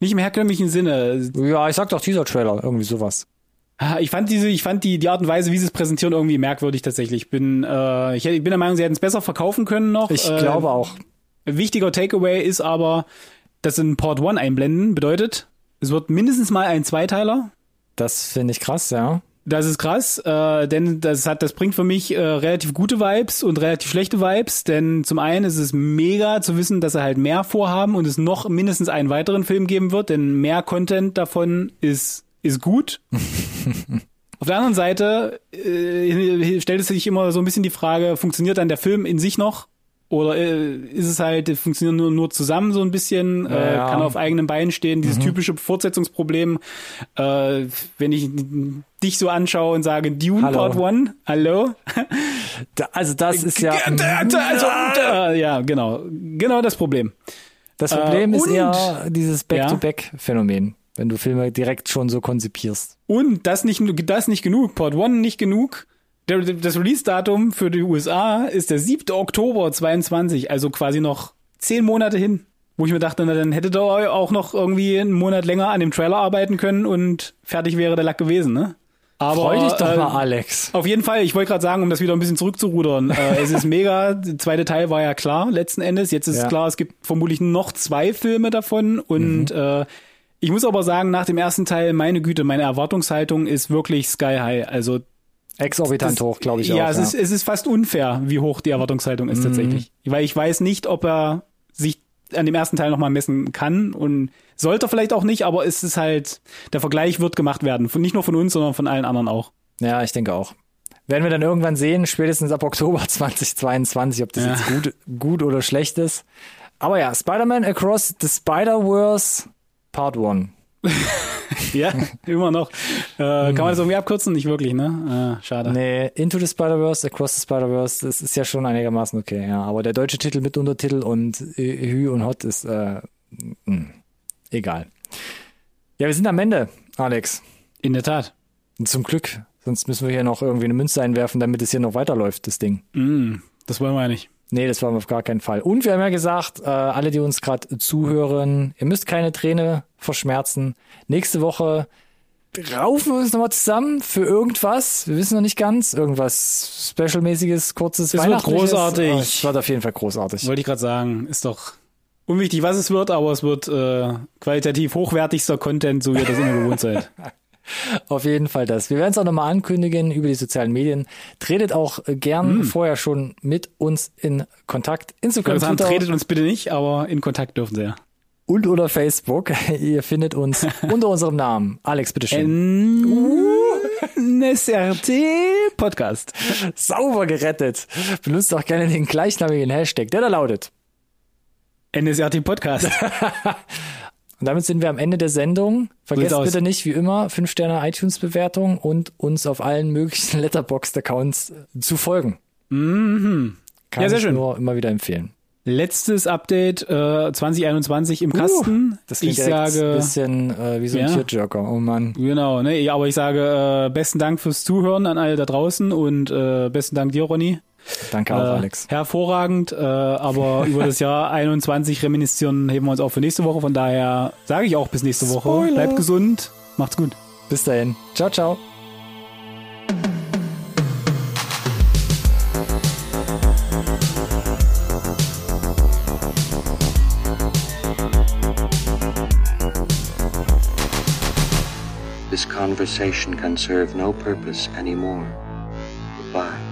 Speaker 2: Nicht im herkömmlichen Sinne.
Speaker 1: Ja, ich sag doch Teaser-Trailer, irgendwie sowas.
Speaker 2: Ah, Ich fand diese, ich fand die, die Art und Weise, wie sie es präsentieren, irgendwie merkwürdig tatsächlich. Ich bin, äh, ich, ich bin der Meinung, sie hätten es besser verkaufen können noch.
Speaker 1: Ich
Speaker 2: äh,
Speaker 1: glaube auch.
Speaker 2: Wichtiger Takeaway ist aber, dass sie einen Port One einblenden bedeutet, es wird mindestens mal ein Zweiteiler.
Speaker 1: Das finde ich krass, ja.
Speaker 2: Das ist krass, äh, denn das hat, das bringt für mich äh, relativ gute Vibes und relativ schlechte Vibes, denn zum einen ist es mega zu wissen, dass sie halt mehr vorhaben und es noch mindestens einen weiteren Film geben wird, denn mehr Content davon ist ist gut. [laughs] Auf der anderen Seite äh, stellt es sich immer so ein bisschen die Frage, funktioniert dann der Film in sich noch? Oder äh, ist es halt, äh, funktioniert nur, nur zusammen so ein bisschen, äh,
Speaker 1: Ja.
Speaker 2: kann auf eigenen Beinen stehen, dieses typische Fortsetzungsproblem, äh, wenn ich dich so anschaue und sage, Dune
Speaker 1: Hallo.
Speaker 2: Part One, hallo?
Speaker 1: Da, also das ist ja.
Speaker 2: Also, äh, ja, genau. Genau das Problem.
Speaker 1: Das Problem
Speaker 2: Äh,
Speaker 1: ist eher dieses Back-to-Back-Phänomen, wenn du Filme direkt schon so konzipierst.
Speaker 2: Und das nicht, das nicht genug, Part One nicht genug. Das Release-Datum für die USA ist der 7. Oktober 22, also quasi noch zehn Monate hin. Wo ich mir dachte, na, dann hättet ihr auch noch irgendwie einen Monat länger an dem Trailer arbeiten können und fertig wäre der Lack gewesen, ne? Aber,
Speaker 1: Freu dich doch
Speaker 2: äh,
Speaker 1: mal, Alex.
Speaker 2: Auf jeden Fall, ich wollte gerade sagen, um das wieder ein bisschen zurückzurudern. äh, es ist mega. Der zweite Teil war ja klar, letzten Endes. Jetzt ist
Speaker 1: Ja.
Speaker 2: klar, es gibt vermutlich noch zwei Filme davon. Und äh, ich muss aber sagen, nach dem ersten Teil, meine Güte, meine Erwartungshaltung ist wirklich sky high. Also
Speaker 1: Exorbitant hoch, glaube ich
Speaker 2: ja,
Speaker 1: auch.
Speaker 2: es ist es ist fast unfair, wie hoch die Erwartungshaltung ist tatsächlich. Weil ich weiß nicht, ob er sich an dem ersten Teil nochmal messen kann und sollte vielleicht auch nicht, aber es ist halt, der Vergleich wird gemacht werden. Von, nicht nur von uns, sondern von allen anderen auch.
Speaker 1: ja, ich denke auch. Werden wir dann irgendwann sehen, spätestens ab Oktober [laughs] 2022, ob das
Speaker 2: Ja.
Speaker 1: jetzt gut, gut oder schlecht ist. Aber ja, Spider-Man Across the Spider-Verse Part 1. [laughs]
Speaker 2: Ja, immer noch. Äh, kann man das irgendwie abkürzen? Nicht wirklich, ne? Äh, schade.
Speaker 1: Nee, Into the Spider-Verse, Across the Spider-Verse, das ist ja schon einigermaßen okay, ja. Aber der deutsche Titel mit Untertitel und Hü und Hot ist äh, mh, egal. Ja, wir sind am Ende, Alex.
Speaker 2: In der Tat.
Speaker 1: Und zum Glück. Sonst müssen wir hier noch irgendwie eine Münze einwerfen, damit es hier noch weiterläuft, das Ding.
Speaker 2: Mm, das wollen wir ja nicht.
Speaker 1: Nee, das wollen wir auf gar keinen Fall. Und wir haben ja gesagt, äh, alle, die uns gerade zuhören, ihr müsst keine Träne verschmerzen. Nächste Woche raufen wir uns nochmal zusammen für irgendwas. Wir wissen noch nicht ganz. Irgendwas Specialmäßiges, kurzes,
Speaker 2: Es wird großartig.
Speaker 1: Es wird auf jeden Fall großartig.
Speaker 2: Wollte ich gerade sagen. Ist doch unwichtig, was es wird, aber es wird äh, qualitativ hochwertigster Content, so wie ihr das immer gewohnt seid. [laughs]
Speaker 1: Auf jeden Fall das. Wir werden es auch nochmal ankündigen über die sozialen Medien. Tretet auch gern
Speaker 2: Hm.
Speaker 1: vorher schon mit uns in Kontakt. Instagram,
Speaker 2: sagen,
Speaker 1: Twitter
Speaker 2: tretet uns bitte nicht, aber in Kontakt dürfen sie ja.
Speaker 1: und oder Facebook. [laughs] Ihr findet uns [laughs] unter unserem Namen. Alex, bitteschön.
Speaker 2: NSRT Podcast.
Speaker 1: Sauber gerettet. Benutzt auch gerne den gleichnamigen Hashtag, der da lautet.
Speaker 2: NSRT Podcast. [laughs]
Speaker 1: Und damit sind wir am Ende der Sendung. Vergesst
Speaker 2: aus.
Speaker 1: bitte nicht, wie immer, 5 Sterne iTunes-Bewertung und uns auf allen möglichen [laughs] Letterboxd-Accounts zu folgen.
Speaker 2: Mhm.
Speaker 1: Kann
Speaker 2: Ja, sehr
Speaker 1: ich
Speaker 2: schön.
Speaker 1: nur immer wieder empfehlen.
Speaker 2: Letztes Update äh, 2021 im Kasten.
Speaker 1: Das klingt
Speaker 2: ich sage
Speaker 1: ein bisschen äh, wie so ein
Speaker 2: Ja.
Speaker 1: Tearjerker. Oh Mann.
Speaker 2: Genau, ne? Aber ich sage äh, besten Dank fürs Zuhören an alle da draußen und äh, besten Dank dir, Ronny.
Speaker 1: Danke auch,
Speaker 2: Äh,
Speaker 1: Alex.
Speaker 2: Hervorragend, äh, aber [laughs] über das Jahr 21 reminiszieren heben wir uns auch für nächste Woche. Von daher sage ich auch bis nächste Woche.
Speaker 1: Spoiler.
Speaker 2: Bleibt gesund, macht's gut.
Speaker 1: Bis dahin. Ciao, ciao.
Speaker 3: This conversation can serve no purpose anymore. Goodbye.